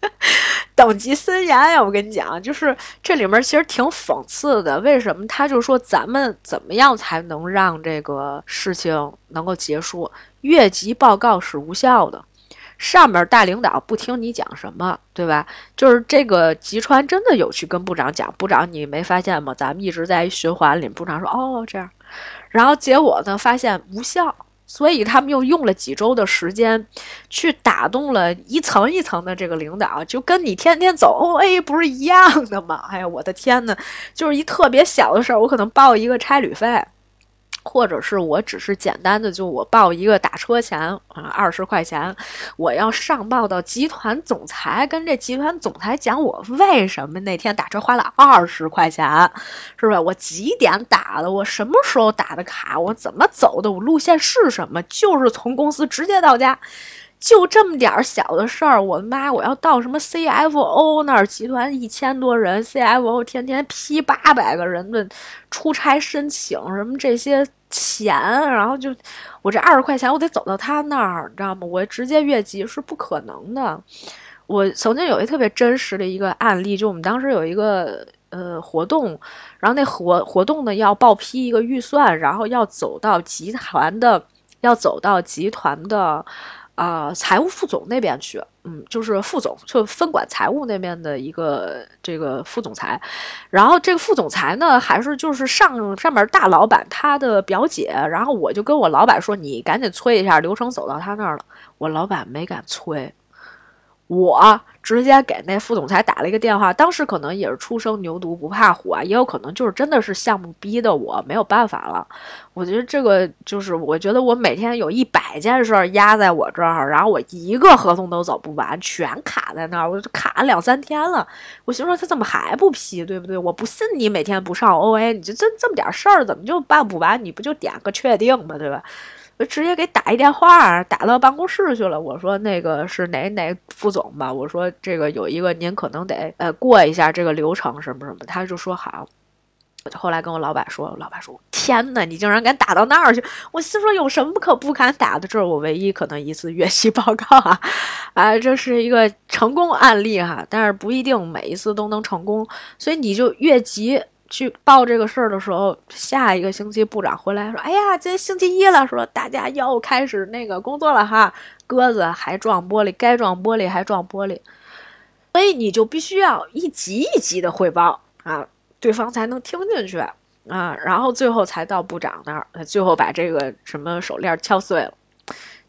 Speaker 1: 等级森严呀！我跟你讲，就是这里面其实挺讽刺的。为什么？他就说咱们怎么样才能让这个事情能够结束？越级报告是无效的。上面大领导不听你讲什么，对吧？就是这个吉川真的有去跟部长讲，部长你没发现吗？咱们一直在一循环里。部长说哦这样，然后结果呢发现无效，所以他们又用了几周的时间去打动了一层一层的这个领导，就跟你天天走 O A 不是一样的吗？哎呀，我的天呐，就是一特别小的事儿，我可能报一个差旅费。或者是我只是简单的就我报一个打车钱啊二十块钱，我要上报到集团总裁，跟这集团总裁讲我为什么那天打车花了二十块钱，是吧？我几点打的？我什么时候打的卡？我怎么走的？我路线是什么？就是从公司直接到家。就这么点儿小的事儿，我的妈！我要到什么 CFO 那儿，集团一千多人，CFO 天天批八百个人的出差申请，什么这些钱，然后就我这二十块钱，我得走到他那儿，你知道吗？我直接越级是不可能的。我曾经有一特别真实的一个案例，就我们当时有一个呃活动，然后那活活动呢要报批一个预算，然后要走到集团的，要走到集团的。啊，财务副总那边去，嗯，就是副总，就分管财务那边的一个这个副总裁，然后这个副总裁呢，还是就是上上面大老板他的表姐，然后我就跟我老板说，你赶紧催一下流程，走到他那儿了，我老板没敢催，我。直接给那副总裁打了一个电话，当时可能也是初生牛犊不怕虎啊，也有可能就是真的是项目逼的我没有办法了。我觉得这个就是，我觉得我每天有一百件事压在我这儿，然后我一个合同都走不完，全卡在那儿，我就卡两三天了。我心说他怎么还不批，对不对？我不信你每天不上 OA，你就这这么点事儿，怎么就办不完？你不就点个确定吗？对吧？直接给打一电话，打到办公室去了。我说那个是哪哪副总吧？我说这个有一个，您可能得呃过一下这个流程什么什么。他就说好。我就后来跟我老板说，老板说天哪，你竟然敢打到那儿去！我心说有什么可不敢打的？这是我唯一可能一次越级报告啊！啊，这是一个成功案例哈，但是不一定每一次都能成功，所以你就越级。去报这个事儿的时候，下一个星期部长回来说：“哎呀，今天星期一了，说大家又开始那个工作了哈，鸽子还撞玻璃，该撞玻璃还撞玻璃，所以你就必须要一级一级的汇报啊，对方才能听进去啊，然后最后才到部长那儿，最后把这个什么手链敲碎了，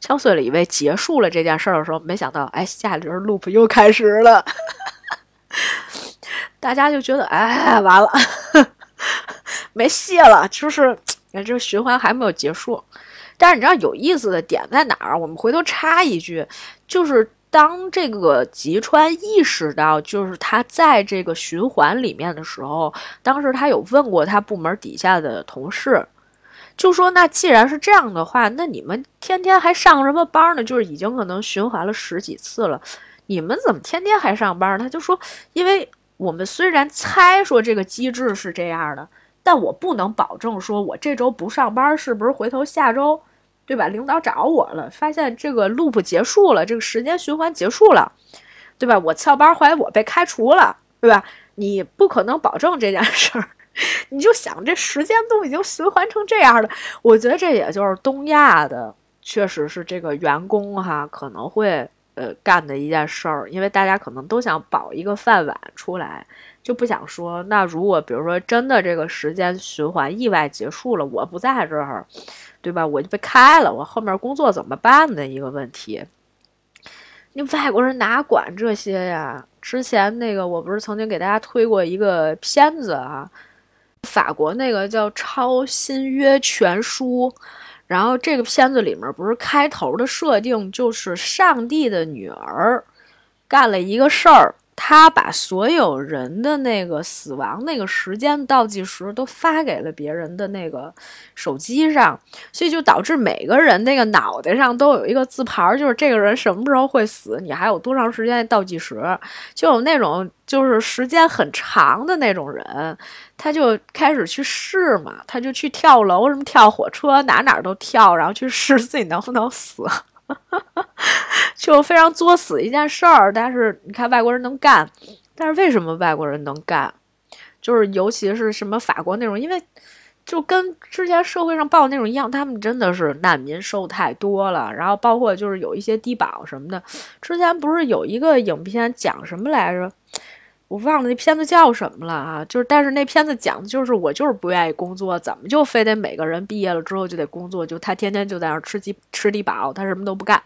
Speaker 1: 敲碎了，以为结束了这件事儿的时候，没想到，哎，下一轮 loop 又开始了。”大家就觉得，哎，完了，没戏了，就是这个循环还没有结束。但是你知道有意思的点在哪儿？我们回头插一句，就是当这个吉川意识到，就是他在这个循环里面的时候，当时他有问过他部门底下的同事，就说：“那既然是这样的话，那你们天天还上什么班呢？就是已经可能循环了十几次了，你们怎么天天还上班？”他就说：“因为。”我们虽然猜说这个机制是这样的，但我不能保证说我这周不上班是不是回头下周，对吧？领导找我了，发现这个 loop 结束了，这个时间循环结束了，对吧？我翘班，后来我被开除了，对吧？你不可能保证这件事儿，你就想这时间都已经循环成这样了，我觉得这也就是东亚的，确实是这个员工哈可能会。呃，干的一件事儿，因为大家可能都想保一个饭碗出来，就不想说，那如果比如说真的这个时间循环意外结束了，我不在这儿，对吧？我就被开了，我后面工作怎么办的一个问题。那外国人哪管这些呀？之前那个我不是曾经给大家推过一个片子啊，法国那个叫《超新约全书》。然后这个片子里面不是开头的设定，就是上帝的女儿干了一个事儿。他把所有人的那个死亡那个时间倒计时都发给了别人的那个手机上，所以就导致每个人那个脑袋上都有一个字牌，就是这个人什么时候会死，你还有多长时间倒计时。就有那种就是时间很长的那种人，他就开始去试嘛，他就去跳楼，什么跳火车，哪哪都跳，然后去试自己能不能死。就非常作死一件事儿，但是你看外国人能干，但是为什么外国人能干？就是尤其是什么法国那种，因为就跟之前社会上报那种一样，他们真的是难民收太多了，然后包括就是有一些低保什么的。之前不是有一个影片讲什么来着？我忘了那片子叫什么了啊？就是但是那片子讲的就是我就是不愿意工作，怎么就非得每个人毕业了之后就得工作？就他天天就在那吃鸡吃低保，他什么都不干。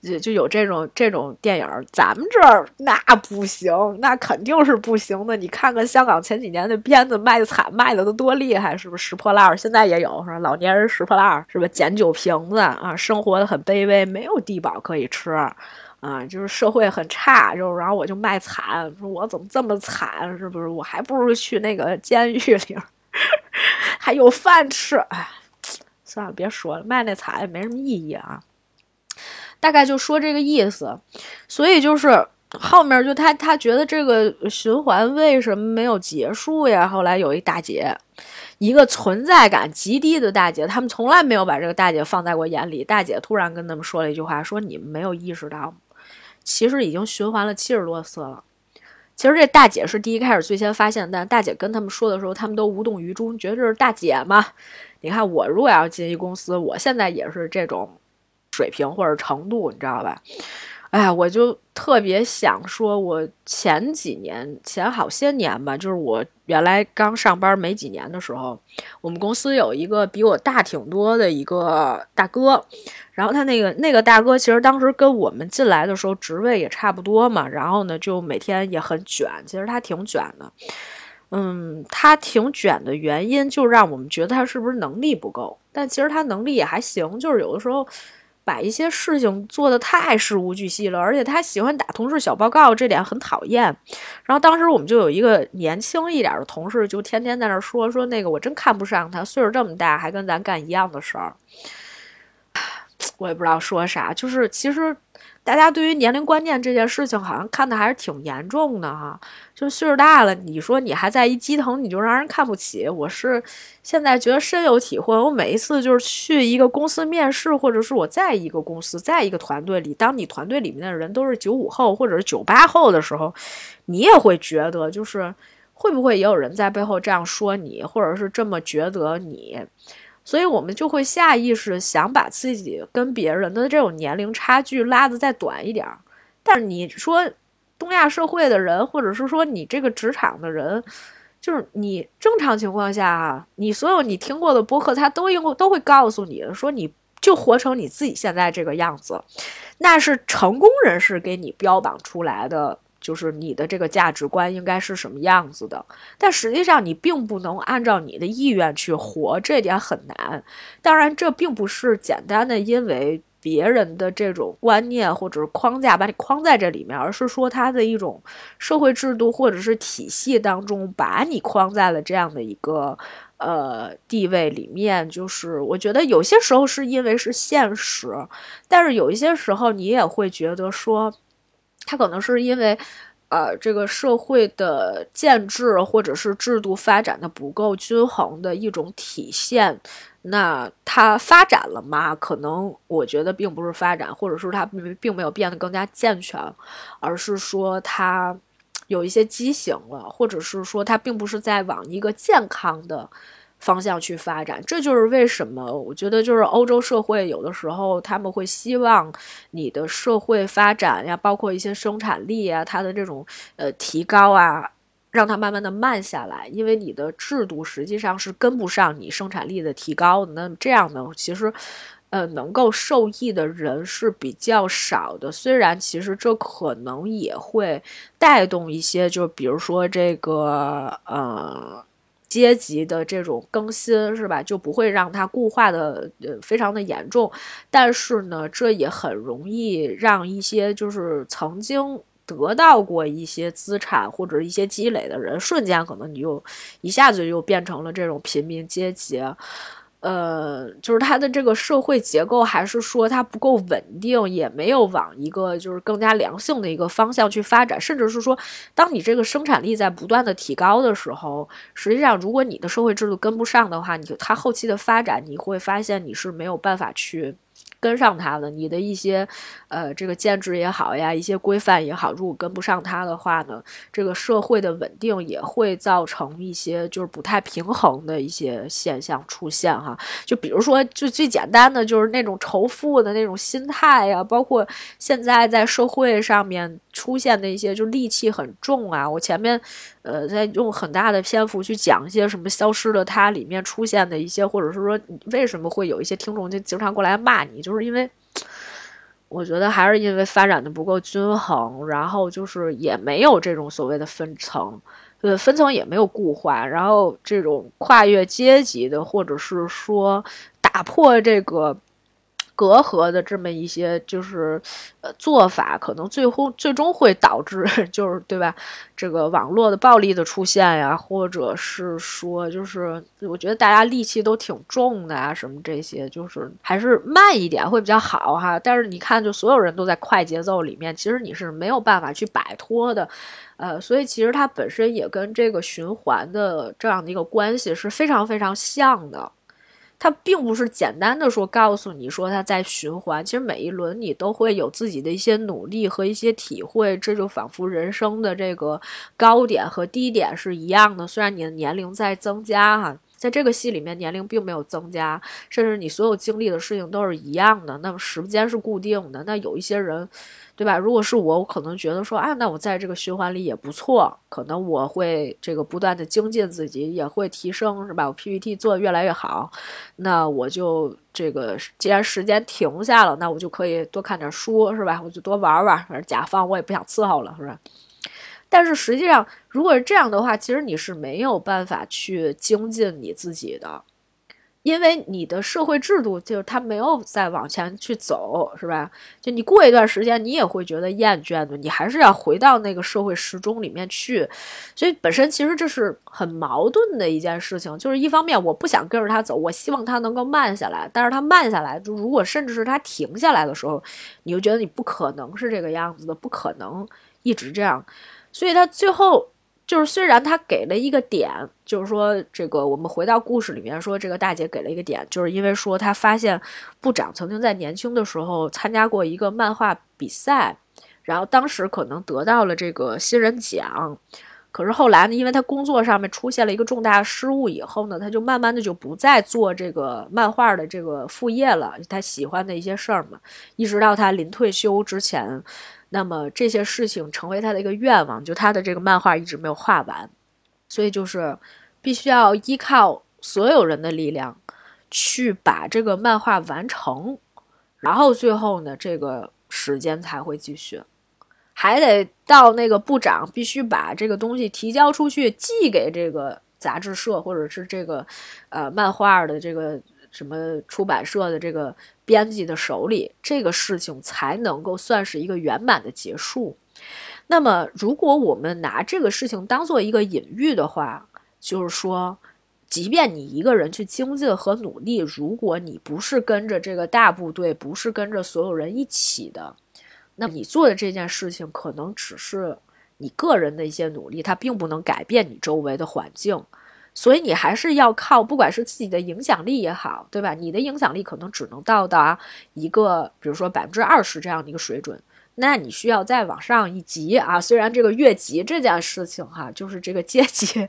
Speaker 1: 就就有这种这种电影，咱们这儿那不行，那肯定是不行的。你看看香港前几年的片子卖惨，卖的都多厉害，是不是拾破烂儿？现在也有是吧？老年人拾破烂儿，是吧？捡酒瓶子啊，生活的很卑微，没有低保可以吃，啊，就是社会很差，就然后我就卖惨，说我怎么这么惨？是不是？我还不如去那个监狱里，还有饭吃。哎，算了，别说了，卖那惨也没什么意义啊。大概就说这个意思，所以就是后面就他他觉得这个循环为什么没有结束呀？后来有一大姐，一个存在感极低的大姐，他们从来没有把这个大姐放在过眼里。大姐突然跟他们说了一句话，说你们没有意识到，其实已经循环了七十多次了。其实这大姐是第一开始最先发现，但大姐跟他们说的时候，他们都无动于衷，觉得这是大姐嘛。你看我如果要进一公司，我现在也是这种。水平或者程度，你知道吧？哎呀，我就特别想说，我前几年前好些年吧，就是我原来刚上班没几年的时候，我们公司有一个比我大挺多的一个大哥，然后他那个那个大哥其实当时跟我们进来的时候职位也差不多嘛，然后呢就每天也很卷，其实他挺卷的，嗯，他挺卷的原因就让我们觉得他是不是能力不够，但其实他能力也还行，就是有的时候。把一些事情做的太事无巨细了，而且他喜欢打同事小报告，这点很讨厌。然后当时我们就有一个年轻一点的同事，就天天在那说说那个，我真看不上他，岁数这么大还跟咱干一样的事儿。我也不知道说啥，就是其实。大家对于年龄观念这件事情，好像看的还是挺严重的哈。就岁数大了，你说你还在一基层，你就让人看不起。我是现在觉得深有体会。我每一次就是去一个公司面试，或者是我在一个公司，在一个团队里，当你团队里面的人都是九五后或者是九八后的时候，你也会觉得就是。会不会也有人在背后这样说你，或者是这么觉得你？所以我们就会下意识想把自己跟别人的这种年龄差距拉得再短一点儿。但是你说东亚社会的人，或者是说你这个职场的人，就是你正常情况下，你所有你听过的播客，他都应都会告诉你说你。就活成你自己现在这个样子，那是成功人士给你标榜出来的，就是你的这个价值观应该是什么样子的。但实际上你并不能按照你的意愿去活，这点很难。当然，这并不是简单的因为别人的这种观念或者是框架把你框在这里面，而是说他的一种社会制度或者是体系当中把你框在了这样的一个。呃，地位里面，就是我觉得有些时候是因为是现实，但是有一些时候你也会觉得说，他可能是因为，呃，这个社会的建制或者是制度发展的不够均衡的一种体现。那它发展了吗？可能我觉得并不是发展，或者是它并并没有变得更加健全，而是说它。有一些畸形了，或者是说它并不是在往一个健康的方向去发展，这就是为什么我觉得就是欧洲社会有的时候他们会希望你的社会发展呀，包括一些生产力啊，它的这种呃提高啊，让它慢慢的慢下来，因为你的制度实际上是跟不上你生产力的提高的。那这样呢，其实。呃，能够受益的人是比较少的。虽然其实这可能也会带动一些，就比如说这个呃阶级的这种更新，是吧？就不会让它固化的呃非常的严重。但是呢，这也很容易让一些就是曾经得到过一些资产或者一些积累的人，瞬间可能你就一下子就变成了这种平民阶级。呃，就是它的这个社会结构，还是说它不够稳定，也没有往一个就是更加良性的一个方向去发展，甚至是说，当你这个生产力在不断的提高的时候，实际上如果你的社会制度跟不上的话，你它后期的发展，你会发现你是没有办法去。跟上它了，你的一些，呃，这个建制也好呀，一些规范也好，如果跟不上它的话呢，这个社会的稳定也会造成一些就是不太平衡的一些现象出现哈。就比如说，就最简单的就是那种仇富的那种心态呀，包括现在在社会上面出现的一些就戾气很重啊。我前面。呃，在用很大的篇幅去讲一些什么消失的它里面出现的一些，或者是说为什么会有一些听众就经常过来骂你，就是因为我觉得还是因为发展的不够均衡，然后就是也没有这种所谓的分层，呃，分层也没有固化，然后这种跨越阶级的，或者是说打破这个。隔阂的这么一些就是呃做法，可能最后最终会导致 就是对吧？这个网络的暴力的出现呀，或者是说就是我觉得大家戾气都挺重的啊，什么这些就是还是慢一点会比较好哈。但是你看，就所有人都在快节奏里面，其实你是没有办法去摆脱的，呃，所以其实它本身也跟这个循环的这样的一个关系是非常非常像的。它并不是简单的说告诉你说它在循环，其实每一轮你都会有自己的一些努力和一些体会，这就仿佛人生的这个高点和低点是一样的。虽然你的年龄在增加哈，在这个戏里面年龄并没有增加，甚至你所有经历的事情都是一样的，那么时间是固定的。那有一些人。对吧？如果是我，我可能觉得说啊，那我在这个循环里也不错，可能我会这个不断的精进自己，也会提升，是吧？我 PPT 做的越来越好，那我就这个既然时间停下了，那我就可以多看点书，是吧？我就多玩玩，反正甲方我也不想伺候了，是吧？但是实际上，如果是这样的话，其实你是没有办法去精进你自己的。因为你的社会制度就是它没有再往前去走，是吧？就你过一段时间，你也会觉得厌倦的，你还是要回到那个社会时钟里面去。所以本身其实这是很矛盾的一件事情，就是一方面我不想跟着他走，我希望他能够慢下来，但是他慢下来，就如果甚至是他停下来的时候，你就觉得你不可能是这个样子的，不可能一直这样，所以他最后。就是虽然他给了一个点，就是说这个我们回到故事里面说，这个大姐给了一个点，就是因为说她发现部长曾经在年轻的时候参加过一个漫画比赛，然后当时可能得到了这个新人奖。可是后来呢，因为他工作上面出现了一个重大失误以后呢，他就慢慢的就不再做这个漫画的这个副业了，他喜欢的一些事儿嘛，一直到他临退休之前，那么这些事情成为他的一个愿望，就他的这个漫画一直没有画完，所以就是必须要依靠所有人的力量去把这个漫画完成，然后最后呢，这个时间才会继续。还得到那个部长必须把这个东西提交出去，寄给这个杂志社或者是这个，呃，漫画的这个什么出版社的这个编辑的手里，这个事情才能够算是一个圆满的结束。那么，如果我们拿这个事情当做一个隐喻的话，就是说，即便你一个人去精进和努力，如果你不是跟着这个大部队，不是跟着所有人一起的。那你做的这件事情可能只是你个人的一些努力，它并不能改变你周围的环境，所以你还是要靠，不管是自己的影响力也好，对吧？你的影响力可能只能到达一个，比如说百分之二十这样的一个水准。那你需要再往上一级啊！虽然这个越级这件事情哈，就是这个阶级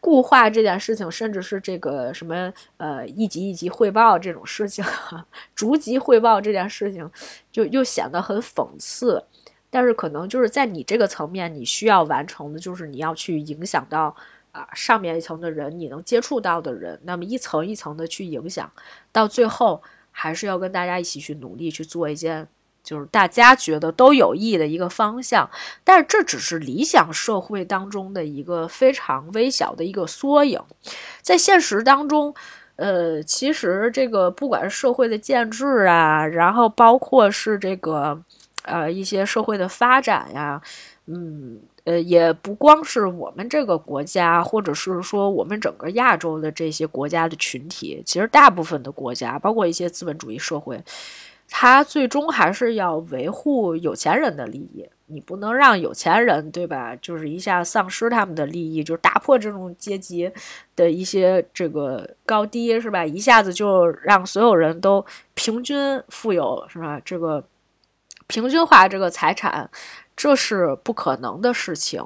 Speaker 1: 固化这件事情，甚至是这个什么呃一级一级汇报这种事情，逐级汇报这件事情，就又显得很讽刺。但是可能就是在你这个层面，你需要完成的就是你要去影响到啊上面一层的人，你能接触到的人，那么一层一层的去影响，到最后还是要跟大家一起去努力去做一件。就是大家觉得都有益的一个方向，但是这只是理想社会当中的一个非常微小的一个缩影，在现实当中，呃，其实这个不管是社会的建制啊，然后包括是这个呃一些社会的发展呀，嗯，呃，也不光是我们这个国家，或者是说我们整个亚洲的这些国家的群体，其实大部分的国家，包括一些资本主义社会。它最终还是要维护有钱人的利益，你不能让有钱人，对吧？就是一下丧失他们的利益，就是打破这种阶级的一些这个高低，是吧？一下子就让所有人都平均富有，是吧？这个平均化这个财产，这是不可能的事情。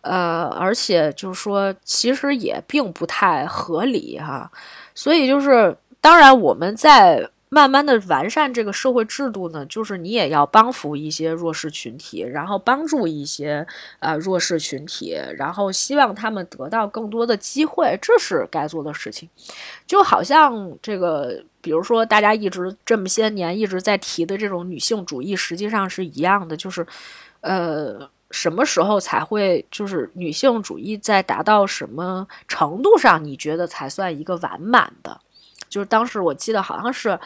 Speaker 1: 呃，而且就是说，其实也并不太合理哈。所以就是，当然我们在。慢慢的完善这个社会制度呢，就是你也要帮扶一些弱势群体，然后帮助一些呃弱势群体，然后希望他们得到更多的机会，这是该做的事情。就好像这个，比如说大家一直这么些年一直在提的这种女性主义，实际上是一样的，就是呃什么时候才会就是女性主义在达到什么程度上，你觉得才算一个完满的？就是当时我记得好像是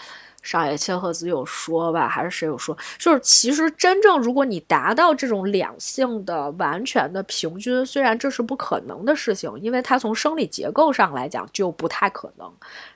Speaker 1: 上野千鹤子有说吧，还是谁有说，就是其实真正如果你达到这种两性的完全的平均，虽然这是不可能的事情，因为它从生理结构上来讲就不太可能，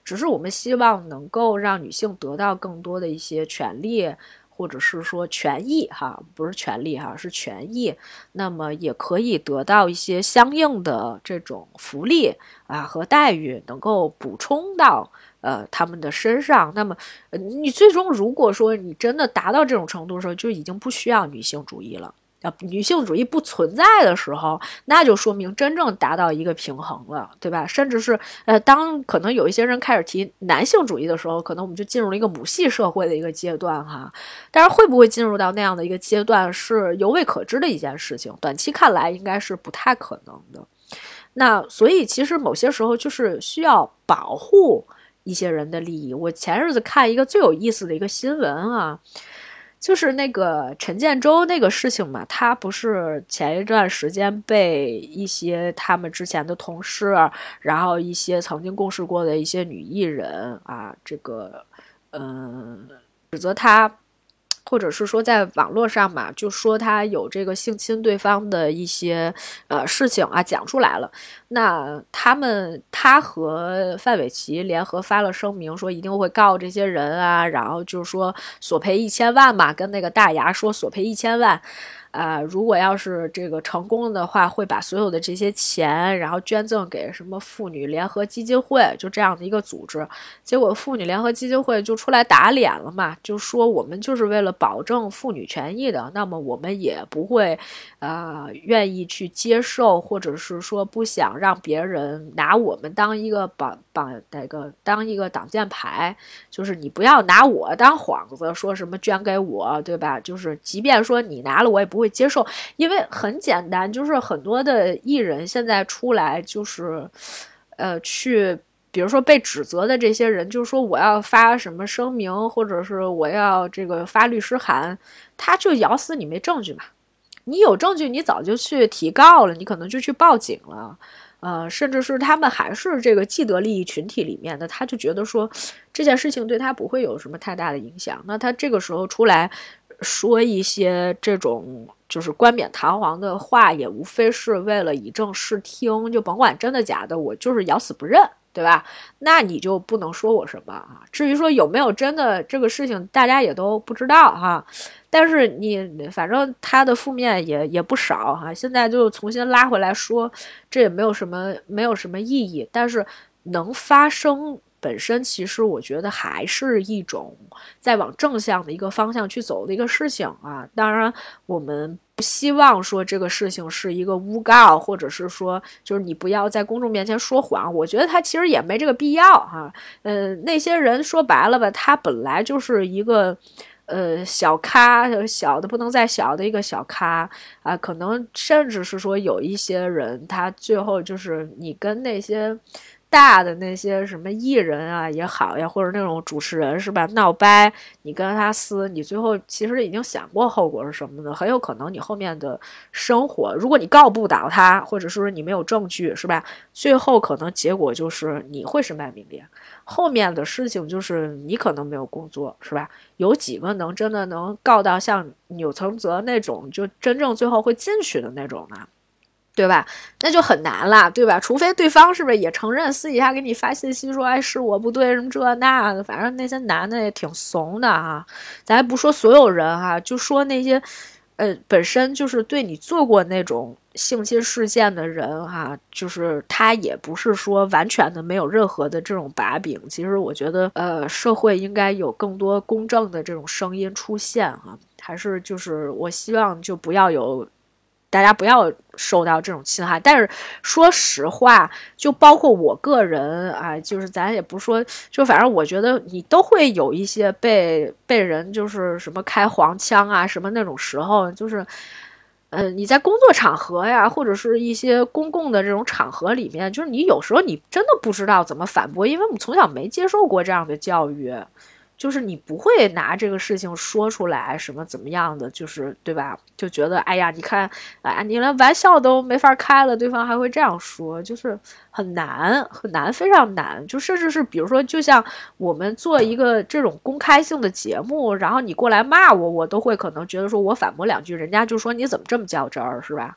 Speaker 1: 只是我们希望能够让女性得到更多的一些权利。或者是说权益哈，不是权利哈，是权益。那么也可以得到一些相应的这种福利啊和待遇，能够补充到呃他们的身上。那么你最终如果说你真的达到这种程度的时候，就已经不需要女性主义了。啊，女性主义不存在的时候，那就说明真正达到一个平衡了，对吧？甚至是，呃，当可能有一些人开始提男性主义的时候，可能我们就进入了一个母系社会的一个阶段，哈。但是会不会进入到那样的一个阶段，是犹未可知的一件事情。短期看来，应该是不太可能的。那所以，其实某些时候就是需要保护一些人的利益。我前日子看一个最有意思的一个新闻啊。就是那个陈建州那个事情嘛，他不是前一段时间被一些他们之前的同事，然后一些曾经共事过的一些女艺人啊，这个嗯，指责他。或者是说在网络上嘛，就说他有这个性侵对方的一些呃事情啊，讲出来了。那他们他和范玮琪联合发了声明，说一定会告这些人啊，然后就是说索赔一千万嘛，跟那个大牙说索赔一千万。啊，如果要是这个成功的话，会把所有的这些钱，然后捐赠给什么妇女联合基金会，就这样的一个组织。结果妇女联合基金会就出来打脸了嘛，就说我们就是为了保证妇女权益的，那么我们也不会，呃，愿意去接受，或者是说不想让别人拿我们当一个绑绑那个当一个挡箭牌，就是你不要拿我当幌子，说什么捐给我，对吧？就是即便说你拿了，我也不会会接受，因为很简单，就是很多的艺人现在出来就是，呃，去。比如说被指责的这些人，就是说我要发什么声明，或者是我要这个发律师函，他就咬死你没证据嘛。你有证据，你早就去提告了，你可能就去报警了，呃，甚至是他们还是这个既得利益群体里面的，他就觉得说这件事情对他不会有什么太大的影响。那他这个时候出来说一些这种就是冠冕堂皇的话，也无非是为了以正视听，就甭管真的假的，我就是咬死不认。对吧？那你就不能说我什么啊？至于说有没有真的这个事情，大家也都不知道哈。但是你反正他的负面也也不少哈。现在就重新拉回来说，这也没有什么没有什么意义。但是能发生。本身其实我觉得还是一种在往正向的一个方向去走的一个事情啊。当然，我们不希望说这个事情是一个诬告，或者是说就是你不要在公众面前说谎。我觉得他其实也没这个必要哈。嗯，那些人说白了吧，他本来就是一个呃小咖，小的不能再小的一个小咖啊。可能甚至是说有一些人，他最后就是你跟那些。大的那些什么艺人啊也好呀，或者那种主持人是吧？闹掰，你跟他撕，你最后其实已经想过后果是什么的，很有可能你后面的生活，如果你告不倒他，或者说你没有证据是吧？最后可能结果就是你会身败名裂，后面的事情就是你可能没有工作是吧？有几个能真的能告到像钮承泽那种，就真正最后会进去的那种呢？对吧？那就很难了，对吧？除非对方是不是也承认，私底下给你发信息说，哎，是我不对，什么这那的。反正那些男的也挺怂的哈。咱不说所有人哈，就说那些，呃，本身就是对你做过那种性侵事件的人哈，就是他也不是说完全的没有任何的这种把柄。其实我觉得，呃，社会应该有更多公正的这种声音出现哈。还是就是我希望就不要有。大家不要受到这种侵害，但是说实话，就包括我个人啊，就是咱也不说，就反正我觉得你都会有一些被被人就是什么开黄腔啊，什么那种时候，就是，嗯，你在工作场合呀，或者是一些公共的这种场合里面，就是你有时候你真的不知道怎么反驳，因为我们从小没接受过这样的教育。就是你不会拿这个事情说出来，什么怎么样的，就是对吧？就觉得哎呀，你看，哎，你连玩笑都没法开了，对方还会这样说，就是很难很难，非常难。就甚至是比如说，就像我们做一个这种公开性的节目，然后你过来骂我，我都会可能觉得说我反驳两句，人家就说你怎么这么较真儿，是吧？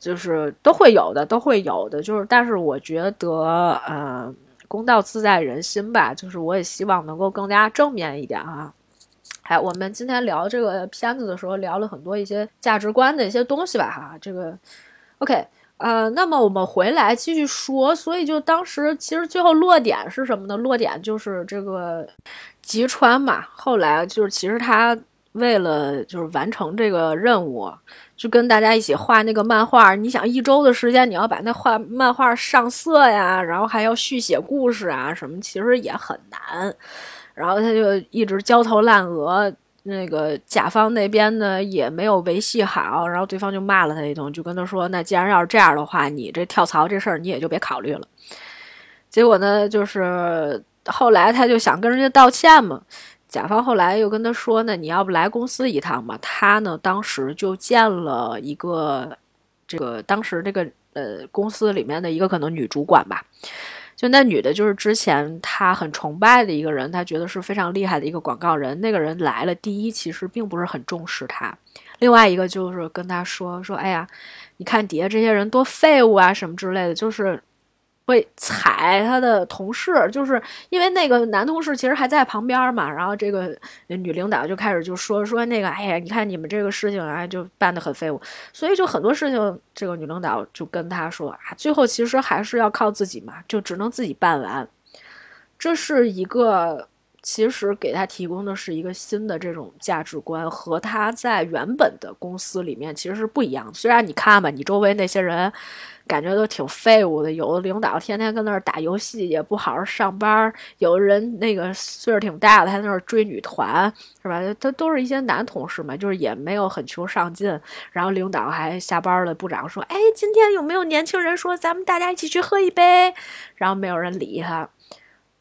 Speaker 1: 就是都会有的，都会有的。就是，但是我觉得，嗯。公道自在人心吧，就是我也希望能够更加正面一点啊。哎，我们今天聊这个片子的时候，聊了很多一些价值观的一些东西吧，哈，这个 OK，呃，那么我们回来继续说，所以就当时其实最后落点是什么呢？落点就是这个吉川嘛，后来就是其实他为了就是完成这个任务。就跟大家一起画那个漫画，你想一周的时间，你要把那画漫画上色呀，然后还要续写故事啊什么，其实也很难。然后他就一直焦头烂额，那个甲方那边呢也没有维系好，然后对方就骂了他一通，就跟他说：“那既然要是这样的话，你这跳槽这事儿你也就别考虑了。”结果呢，就是后来他就想跟人家道歉嘛。甲方后来又跟他说：“呢，你要不来公司一趟吧？”他呢，当时就见了一个这个当时这个呃公司里面的一个可能女主管吧。就那女的，就是之前他很崇拜的一个人，他觉得是非常厉害的一个广告人。那个人来了，第一其实并不是很重视他，另外一个就是跟他说说：“哎呀，你看底下这些人多废物啊，什么之类的。”就是会踩他的同事，就是因为那个男同事其实还在旁边嘛，然后这个女领导就开始就说说那个，哎呀，你看你们这个事情啊，就办得很废物，所以就很多事情，这个女领导就跟他说啊，最后其实还是要靠自己嘛，就只能自己办完，这是一个。其实给他提供的是一个新的这种价值观，和他在原本的公司里面其实是不一样的。虽然你看吧，你周围那些人感觉都挺废物的，有的领导天天跟那儿打游戏，也不好好上班；有的人那个岁数挺大的，还在那儿追女团，是吧？他都是一些男同事嘛，就是也没有很求上进。然后领导还下班了，部长说：“哎，今天有没有年轻人说咱们大家一起去喝一杯？”然后没有人理他。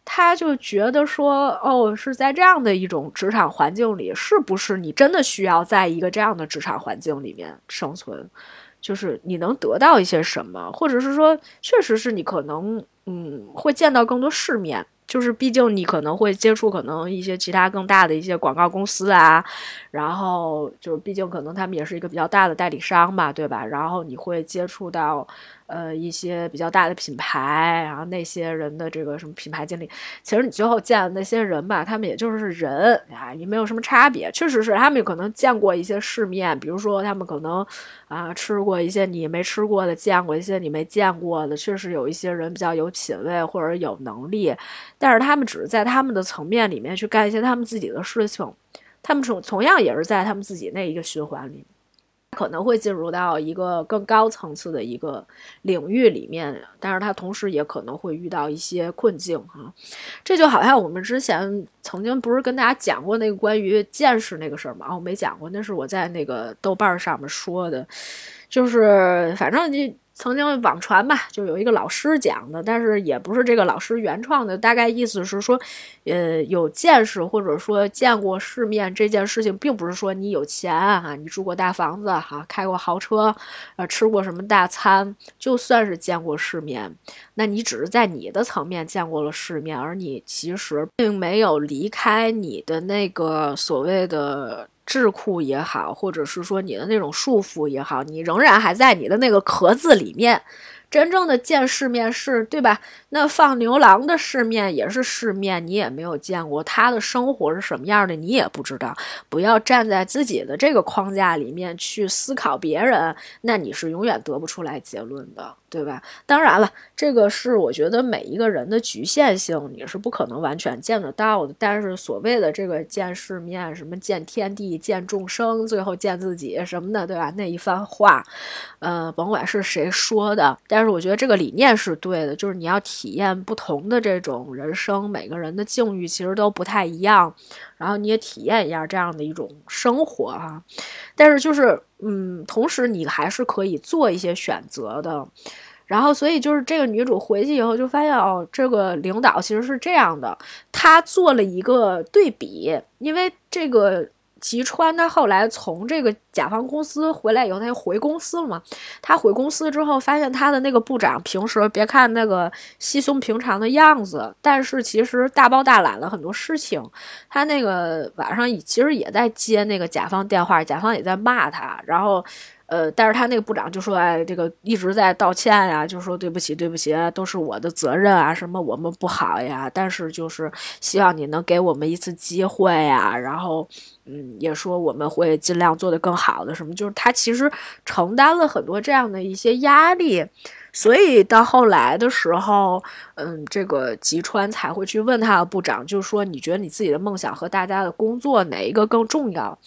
Speaker 1: 他就觉得说，哦，是在这样的一种职场环境里，是不是你真的需要在一个这样的职场环境里面生存？就是你能得到一些什么，或者是说，确实是你可能，嗯，会见到更多世面。就是毕竟你可能会接触可能一些其他更大的一些广告公司啊，然后就是毕竟可能他们也是一个比较大的代理商嘛，对吧？然后你会接触到。呃，一些比较大的品牌，然后那些人的这个什么品牌经理，其实你最后见的那些人吧，他们也就是人啊，也没有什么差别。确实是他们可能见过一些世面，比如说他们可能啊吃过一些你没吃过的，见过一些你没见过的。确实有一些人比较有品位或者有能力，但是他们只是在他们的层面里面去干一些他们自己的事情，他们同同样也是在他们自己那一个循环里。可能会进入到一个更高层次的一个领域里面，但是他同时也可能会遇到一些困境哈。这就好像我们之前曾经不是跟大家讲过那个关于见识那个事儿吗？我，没讲过，那是我在那个豆瓣上面说的，就是反正你。曾经网传吧，就有一个老师讲的，但是也不是这个老师原创的。大概意思是说，呃，有见识或者说见过世面这件事情，并不是说你有钱哈，你住过大房子哈，开过豪车，呃，吃过什么大餐，就算是见过世面，那你只是在你的层面见过了世面，而你其实并没有离开你的那个所谓的。智库也好，或者是说你的那种束缚也好，你仍然还在你的那个壳子里面。真正的见世面是对吧？那放牛郎的世面也是世面，你也没有见过他的生活是什么样的，你也不知道。不要站在自己的这个框架里面去思考别人，那你是永远得不出来结论的，对吧？当然了，这个是我觉得每一个人的局限性，你是不可能完全见得到的。但是所谓的这个见世面，什么见天地、见众生，最后见自己什么的，对吧？那一番话，呃，甭管是谁说的，但。是我觉得这个理念是对的，就是你要体验不同的这种人生，每个人的境遇其实都不太一样，然后你也体验一下这样的一种生活哈。但是就是，嗯，同时你还是可以做一些选择的。然后，所以就是这个女主回去以后就发现，哦，这个领导其实是这样的，她做了一个对比，因为这个。吉川他后来从这个甲方公司回来以后，他就回公司了嘛？他回公司之后，发现他的那个部长平时别看那个稀松平常的样子，但是其实大包大揽了很多事情。他那个晚上其实也在接那个甲方电话，甲方也在骂他，然后。呃，但是他那个部长就说，哎，这个一直在道歉呀，就说对不起，对不起，都是我的责任啊，什么我们不好呀，但是就是希望你能给我们一次机会呀，然后，嗯，也说我们会尽量做得更好的，什么，就是他其实承担了很多这样的一些压力。所以到后来的时候，嗯，这个吉川才会去问他的部长，就是说你觉得你自己的梦想和大家的工作哪一个更重要？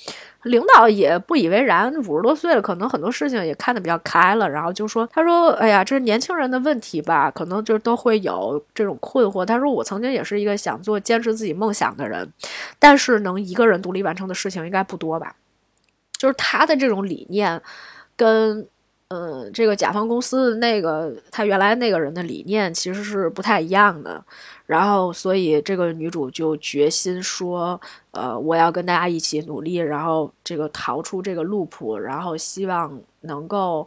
Speaker 1: 领导也不以为然，五十多岁了，可能很多事情也看得比较开了，然后就说，他说，哎呀，这是年轻人的问题吧，可能就都会有这种困惑。他说我曾经也是一个想做坚持自己梦想的人，但是能一个人独立完成的事情应该不多吧？就是他的这种理念跟。嗯，这个甲方公司那个他原来那个人的理念其实是不太一样的，然后所以这个女主就决心说，呃，我要跟大家一起努力，然后这个逃出这个路谱，然后希望能够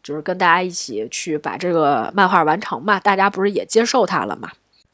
Speaker 1: 就是跟大家一起去把这个漫画完成嘛。大家不是也接受他了嘛？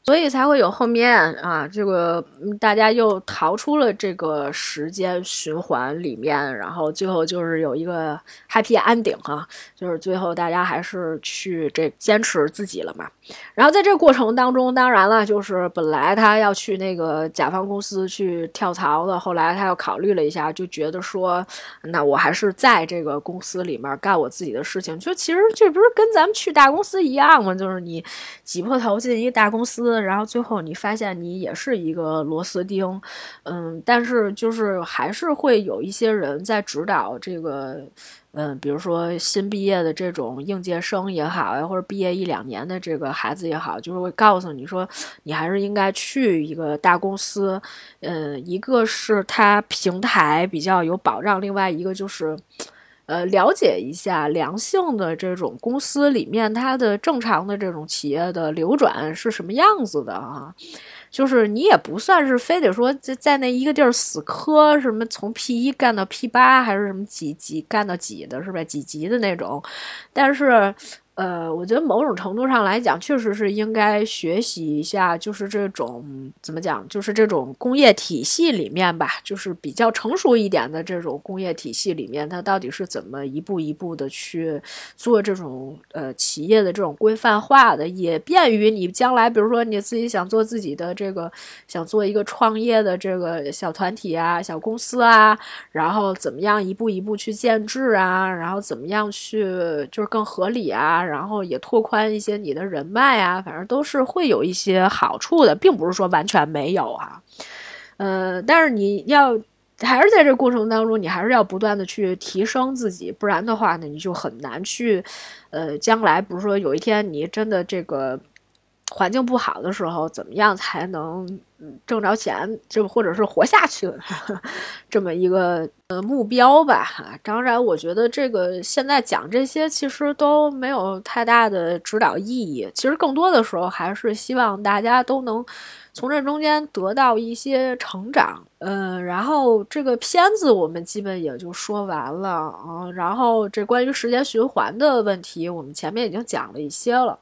Speaker 1: 所以才会有后面啊，这个大家又逃出了这个时间循环里面，然后最后就是有一个 happy ending 哈，就是最后大家还是去这坚持自己了嘛。然后在这过程当中，当然了，就是本来他要去那个甲方公司去跳槽的，后来他又考虑了一下，就觉得说，那我还是在这个公司里面干我自己的事情。就其实这不是跟咱们去大公司一样吗？就是你挤破头进一个大公司。然后最后你发现你也是一个螺丝钉，嗯，但是就是还是会有一些人在指导这个，嗯，比如说新毕业的这种应届生也好呀，或者毕业一两年的这个孩子也好，就是会告诉你说，你还是应该去一个大公司，嗯，一个是它平台比较有保障，另外一个就是。呃，了解一下良性的这种公司里面，它的正常的这种企业的流转是什么样子的啊？就是你也不算是非得说在在那一个地儿死磕，什么从 P 一干到 P 八，还是什么几级干到几的，是吧？几级的那种，但是。呃，我觉得某种程度上来讲，确实是应该学习一下，就是这种怎么讲，就是这种工业体系里面吧，就是比较成熟一点的这种工业体系里面，它到底是怎么一步一步的去做这种呃企业的这种规范化的，也便于你将来，比如说你自己想做自己的这个，想做一个创业的这个小团体啊、小公司啊，然后怎么样一步一步去建制啊，然后怎么样去就是更合理啊。然后也拓宽一些你的人脉啊，反正都是会有一些好处的，并不是说完全没有哈。呃，但是你要还是在这过程当中，你还是要不断的去提升自己，不然的话呢，你就很难去呃，将来比如说有一天你真的这个环境不好的时候，怎么样才能？挣着钱，就或者是活下去，这么一个呃目标吧。哈，当然，我觉得这个现在讲这些其实都没有太大的指导意义。其实更多的时候还是希望大家都能从这中间得到一些成长。嗯，然后这个片子我们基本也就说完了啊。然后这关于时间循环的问题，我们前面已经讲了一些了。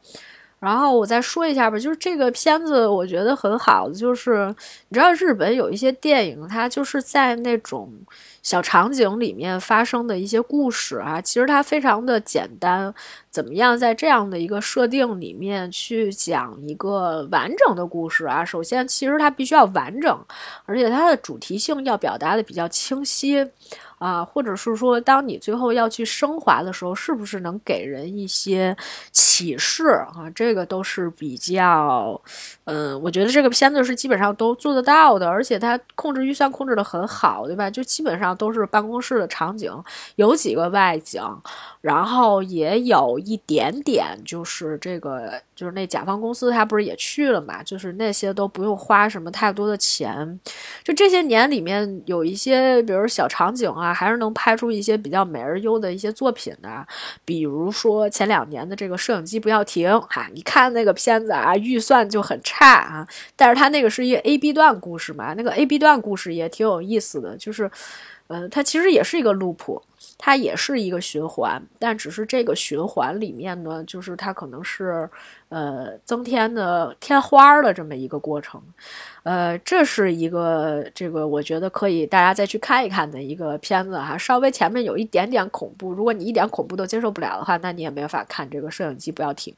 Speaker 1: 然后我再说一下吧，就是这个片子我觉得很好，就是你知道日本有一些电影，它就是在那种小场景里面发生的一些故事啊，其实它非常的简单，怎么样在这样的一个设定里面去讲一个完整的故事啊？首先，其实它必须要完整，而且它的主题性要表达的比较清晰。啊，或者是说，当你最后要去升华的时候，是不是能给人一些启示啊？这个都是比较，嗯，我觉得这个片子是基本上都做得到的，而且它控制预算控制的很好，对吧？就基本上都是办公室的场景，有几个外景。然后也有一点点，就是这个，就是那甲方公司，他不是也去了嘛？就是那些都不用花什么太多的钱，就这些年里面有一些，比如小场景啊，还是能拍出一些比较美而优的一些作品的。比如说前两年的这个摄影机不要停，哈，你看那个片子啊，预算就很差啊，但是它那个是一 A B 段故事嘛，那个 A B 段故事也挺有意思的，就是，呃，它其实也是一个 loop。它也是一个循环，但只是这个循环里面呢，就是它可能是，呃，增添的添花的这么一个过程。呃，这是一个这个我觉得可以大家再去看一看的一个片子哈，稍微前面有一点点恐怖，如果你一点恐怖都接受不了的话，那你也没法看这个摄影机不要停。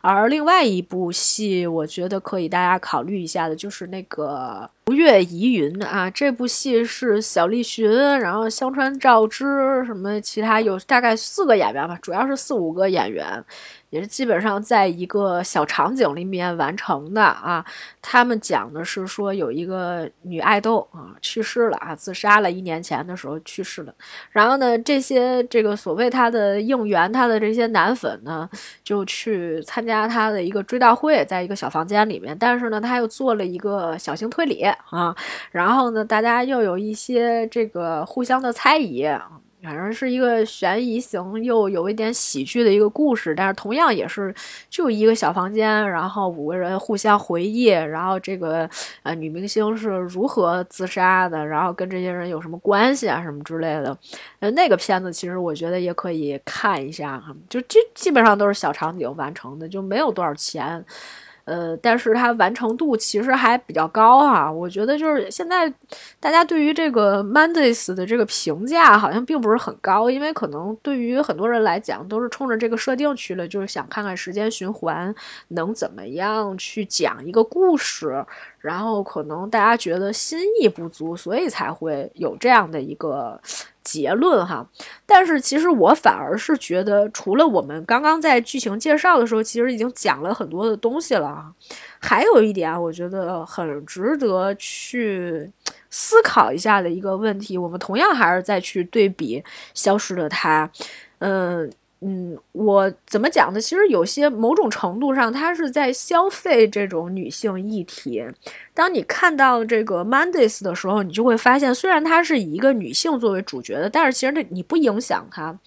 Speaker 1: 而另外一部戏，我觉得可以大家考虑一下的，就是那个《吴越疑云》啊，这部戏是小栗旬，然后香川照之什么其他有大概四个演员吧，主要是四五个演员。也是基本上在一个小场景里面完成的啊。他们讲的是说有一个女爱豆啊去世了啊，自杀了，一年前的时候去世了。然后呢，这些这个所谓他的应援他的这些男粉呢，就去参加他的一个追悼会，在一个小房间里面。但是呢，他又做了一个小型推理啊。然后呢，大家又有一些这个互相的猜疑。反正是一个悬疑型又有一点喜剧的一个故事，但是同样也是就一个小房间，然后五个人互相回忆，然后这个呃女明星是如何自杀的，然后跟这些人有什么关系啊什么之类的。呃，那个片子其实我觉得也可以看一下哈，就基基本上都是小场景完成的，就没有多少钱。呃，但是它完成度其实还比较高哈。我觉得就是现在大家对于这个 Mondays 的这个评价好像并不是很高，因为可能对于很多人来讲都是冲着这个设定去了，就是想看看时间循环能怎么样去讲一个故事，然后可能大家觉得新意不足，所以才会有这样的一个。结论哈，但是其实我反而是觉得，除了我们刚刚在剧情介绍的时候，其实已经讲了很多的东西了啊。还有一点，我觉得很值得去思考一下的一个问题，我们同样还是再去对比《消失的她》，嗯。嗯，我怎么讲呢？其实有些某种程度上，它是在消费这种女性议题。当你看到这个 Mondays 的时候，你就会发现，虽然它是以一个女性作为主角的，但是其实你不影响它。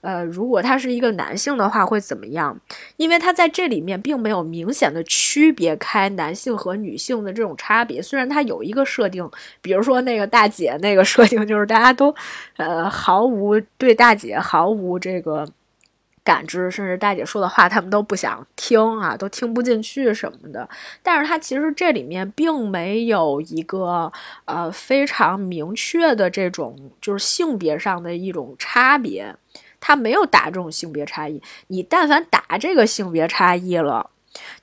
Speaker 1: 呃，如果他是一个男性的话，会怎么样？因为他在这里面并没有明显的区别开男性和女性的这种差别。虽然他有一个设定，比如说那个大姐那个设定，就是大家都呃毫无对大姐毫无这个。感知，甚至大姐说的话，他们都不想听啊，都听不进去什么的。但是它其实这里面并没有一个呃非常明确的这种就是性别上的一种差别，它没有打这种性别差异。你但凡打这个性别差异了，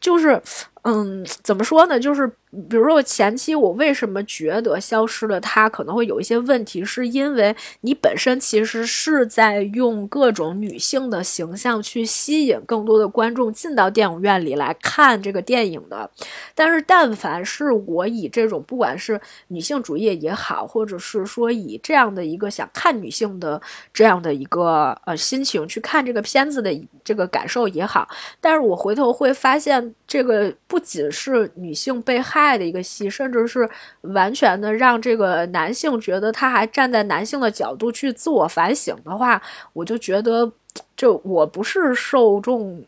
Speaker 1: 就是。嗯，怎么说呢？就是比如说，我前期我为什么觉得消失了它可能会有一些问题，是因为你本身其实是在用各种女性的形象去吸引更多的观众进到电影院里来看这个电影的。但是，但凡是我以这种不管是女性主义也好，或者是说以这样的一个想看女性的这样的一个呃心情去看这个片子的这个感受也好，但是我回头会发现这个。不仅是女性被害爱的一个戏，甚至是完全的让这个男性觉得他还站在男性的角度去自我反省的话，我就觉得，就我不是受众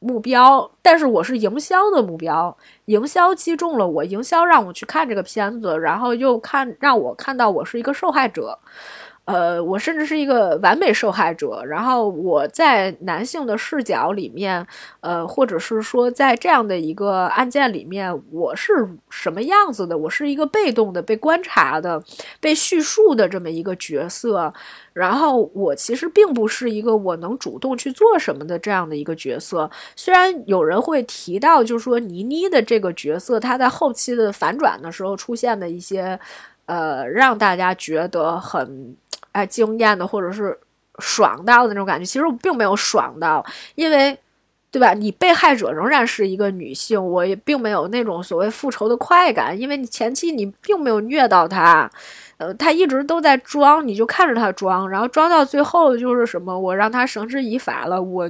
Speaker 1: 目标，但是我是营销的目标，营销击中了我，营销让我去看这个片子，然后又看让我看到我是一个受害者。呃，我甚至是一个完美受害者，然后我在男性的视角里面，呃，或者是说在这样的一个案件里面，我是什么样子的？我是一个被动的、被观察的、被叙述的这么一个角色。然后我其实并不是一个我能主动去做什么的这样的一个角色。虽然有人会提到，就是说倪妮的这个角色，她在后期的反转的时候出现的一些，呃，让大家觉得很。哎，惊艳的，或者是爽到的那种感觉，其实我并没有爽到，因为，对吧？你被害者仍然是一个女性，我也并没有那种所谓复仇的快感，因为你前期你并没有虐到她，呃，她一直都在装，你就看着她装，然后装到最后就是什么，我让她绳之以法了，我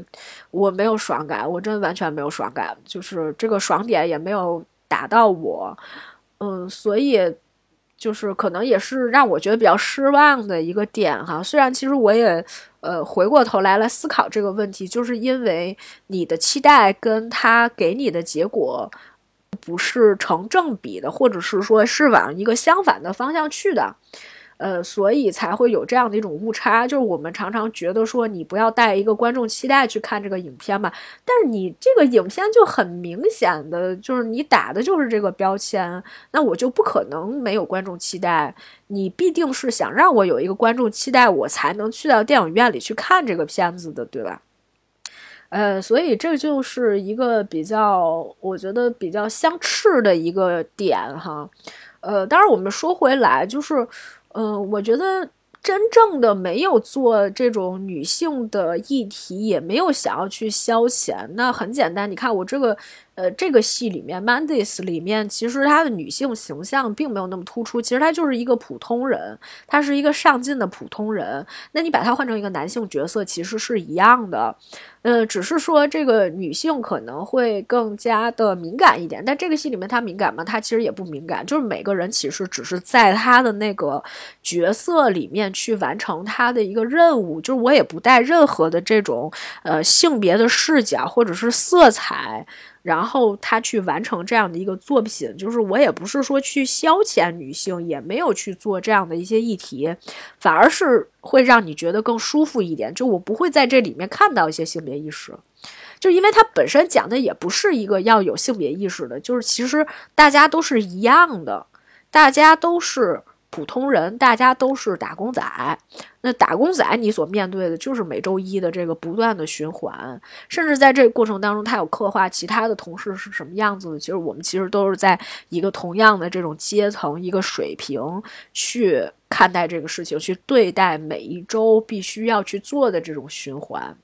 Speaker 1: 我没有爽感，我真的完全没有爽感，就是这个爽点也没有打到我，嗯，所以。就是可能也是让我觉得比较失望的一个点哈，虽然其实我也呃回过头来来思考这个问题，就是因为你的期待跟他给你的结果不是成正比的，或者是说是往一个相反的方向去的。呃，所以才会有这样的一种误差，就是我们常常觉得说，你不要带一个观众期待去看这个影片嘛。但是你这个影片就很明显的就是你打的就是这个标签，那我就不可能没有观众期待。你必定是想让我有一个观众期待，我才能去到电影院里去看这个片子的，对吧？呃，所以这就是一个比较，我觉得比较相斥的一个点哈。呃，当然我们说回来，就是。嗯，我觉得真正的没有做这种女性的议题，也没有想要去消遣。那很简单，你看我这个。呃，这个戏里面，Mandis 里面其实她的女性形象并没有那么突出，其实她就是一个普通人，她是一个上进的普通人。那你把她换成一个男性角色，其实是一样的，呃，只是说这个女性可能会更加的敏感一点。但这个戏里面她敏感吗？她其实也不敏感，就是每个人其实只是在她的那个角色里面去完成她的一个任务，就是我也不带任何的这种呃性别的视角或者是色彩。然后他去完成这样的一个作品，就是我也不是说去消遣女性，也没有去做这样的一些议题，反而是会让你觉得更舒服一点。就我不会在这里面看到一些性别意识，就因为它本身讲的也不是一个要有性别意识的，就是其实大家都是一样的，大家都是。普通人，大家都是打工仔。那打工仔，你所面对的就是每周一的这个不断的循环，甚至在这个过程当中，他有刻画其他的同事是什么样子的。其实我们其实都是在一个同样的这种阶层、一个水平去看待这个事情，去对待每一周必须要去做的这种循环。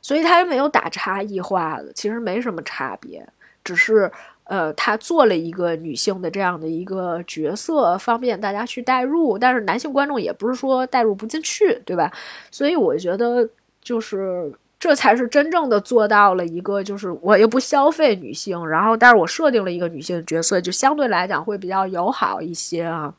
Speaker 1: 所以他没有打差异化的，其实没什么差别，只是。呃，他做了一个女性的这样的一个角色，方便大家去代入，但是男性观众也不是说代入不进去，对吧？所以我觉得就是这才是真正的做到了一个，就是我又不消费女性，然后但是我设定了一个女性角色，就相对来讲会比较友好一些啊。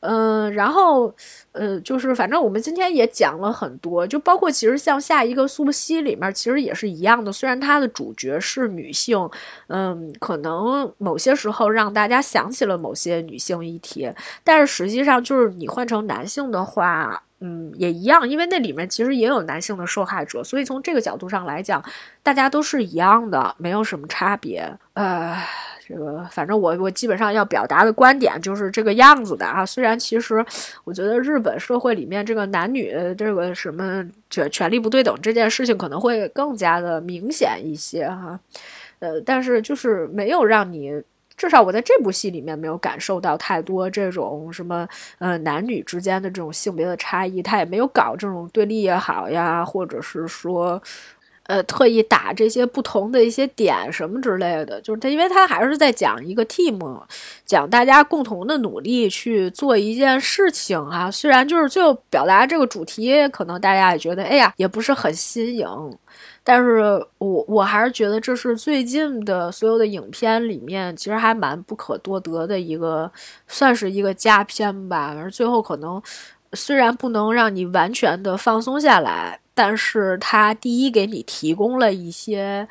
Speaker 1: 嗯，然后，呃，就是反正我们今天也讲了很多，就包括其实像下一个苏西里面，其实也是一样的。虽然它的主角是女性，嗯，可能某些时候让大家想起了某些女性议题，但是实际上就是你换成男性的话，嗯，也一样，因为那里面其实也有男性的受害者，所以从这个角度上来讲，大家都是一样的，没有什么差别，呃。这个反正我我基本上要表达的观点就是这个样子的啊。虽然其实我觉得日本社会里面这个男女这个什么权权力不对等这件事情可能会更加的明显一些哈，呃，但是就是没有让你至少我在这部戏里面没有感受到太多这种什么呃男女之间的这种性别的差异，他也没有搞这种对立也好呀，或者是说。呃，特意打这些不同的一些点什么之类的，就是他，因为他还是在讲一个 team，讲大家共同的努力去做一件事情啊。虽然就是最后表达这个主题，可能大家也觉得，哎呀，也不是很新颖，但是我我还是觉得这是最近的所有的影片里面，其实还蛮不可多得的一个，算是一个佳片吧。而最后可能虽然不能让你完全的放松下来。但是它第一给你提供了一些。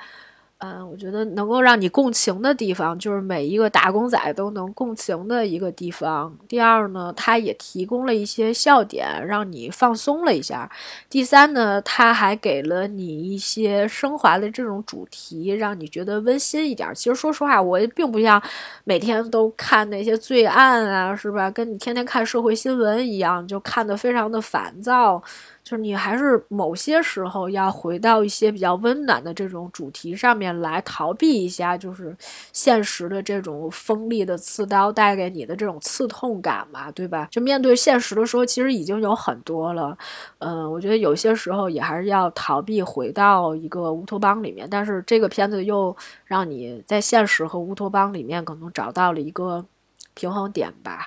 Speaker 1: 嗯，我觉得能够让你共情的地方，就是每一个打工仔都能共情的一个地方。第二呢，它也提供了一些笑点，让你放松了一下。第三呢，它还给了你一些升华的这种主题，让你觉得温馨一点。其实说实话，我并不像每天都看那些罪案啊，是吧？跟你天天看社会新闻一样，就看得非常的烦躁。就是你还是某些时候要回到一些比较温暖的这种主题上面来逃避一下，就是现实的这种锋利的刺刀带给你的这种刺痛感嘛，对吧？就面对现实的时候，其实已经有很多了。嗯，我觉得有些时候也还是要逃避回到一个乌托邦里面，但是这个片子又让你在现实和乌托邦里面可能找到了一个平衡点吧。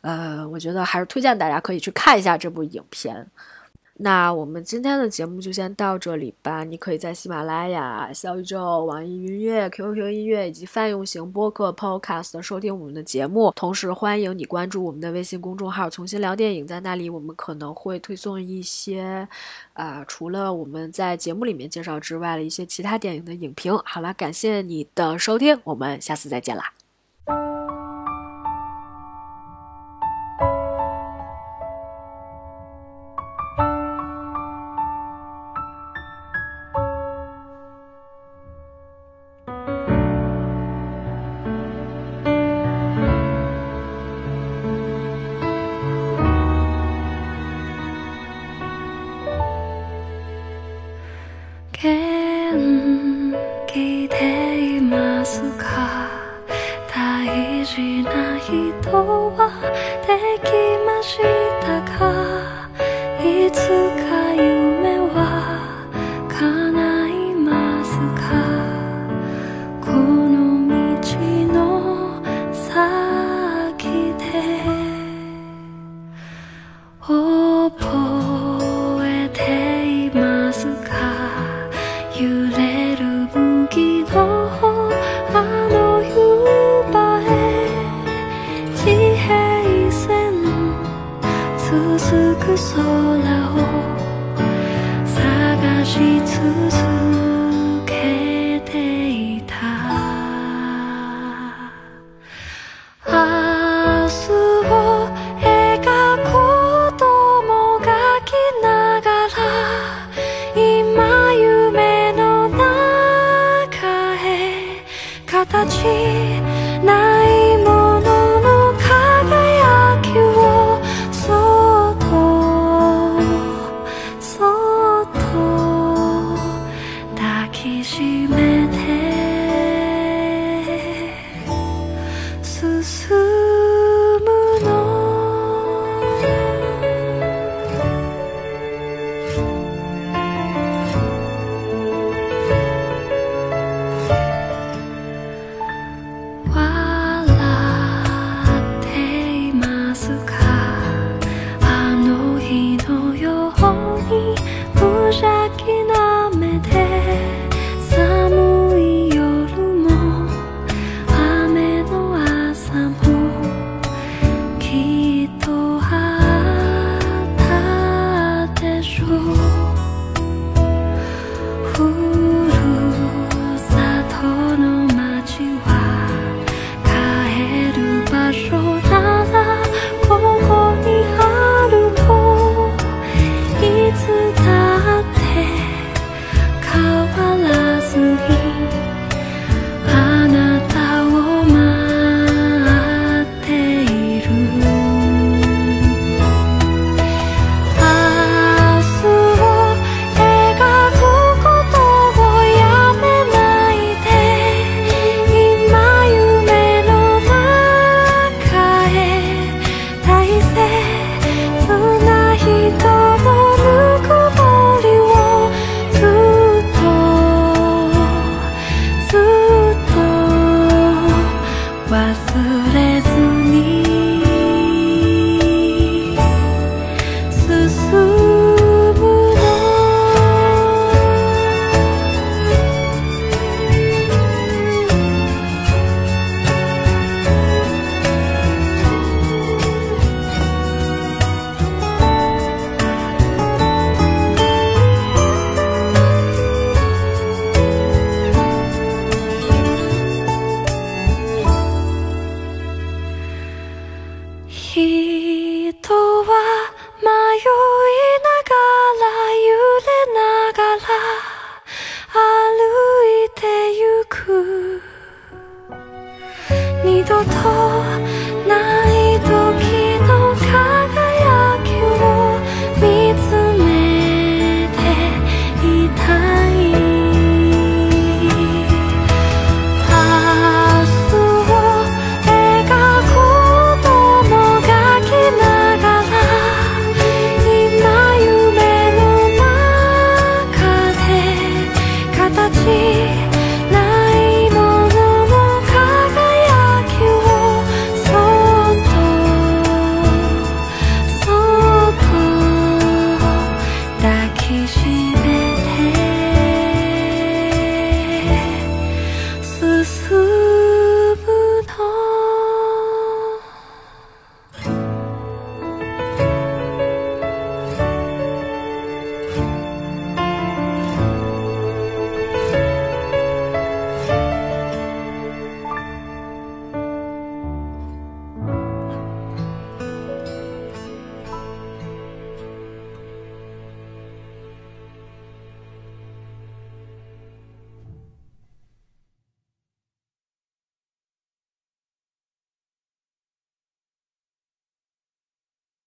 Speaker 1: 呃，我觉得还是推荐大家可以去看一下这部影片。那我们今天的节目就先到这里吧。你可以在喜马拉雅、小宇宙、网易云音乐、QQ 音乐以及泛用型播客 Podcast 收听我们的节目。同时，欢迎你关注我们的微信公众号“重新聊电影”。在那里，我们可能会推送一些，啊，除了我们在节目里面介绍之外的一些其他电影的影评。好了，感谢你的收听，我们下次再见啦。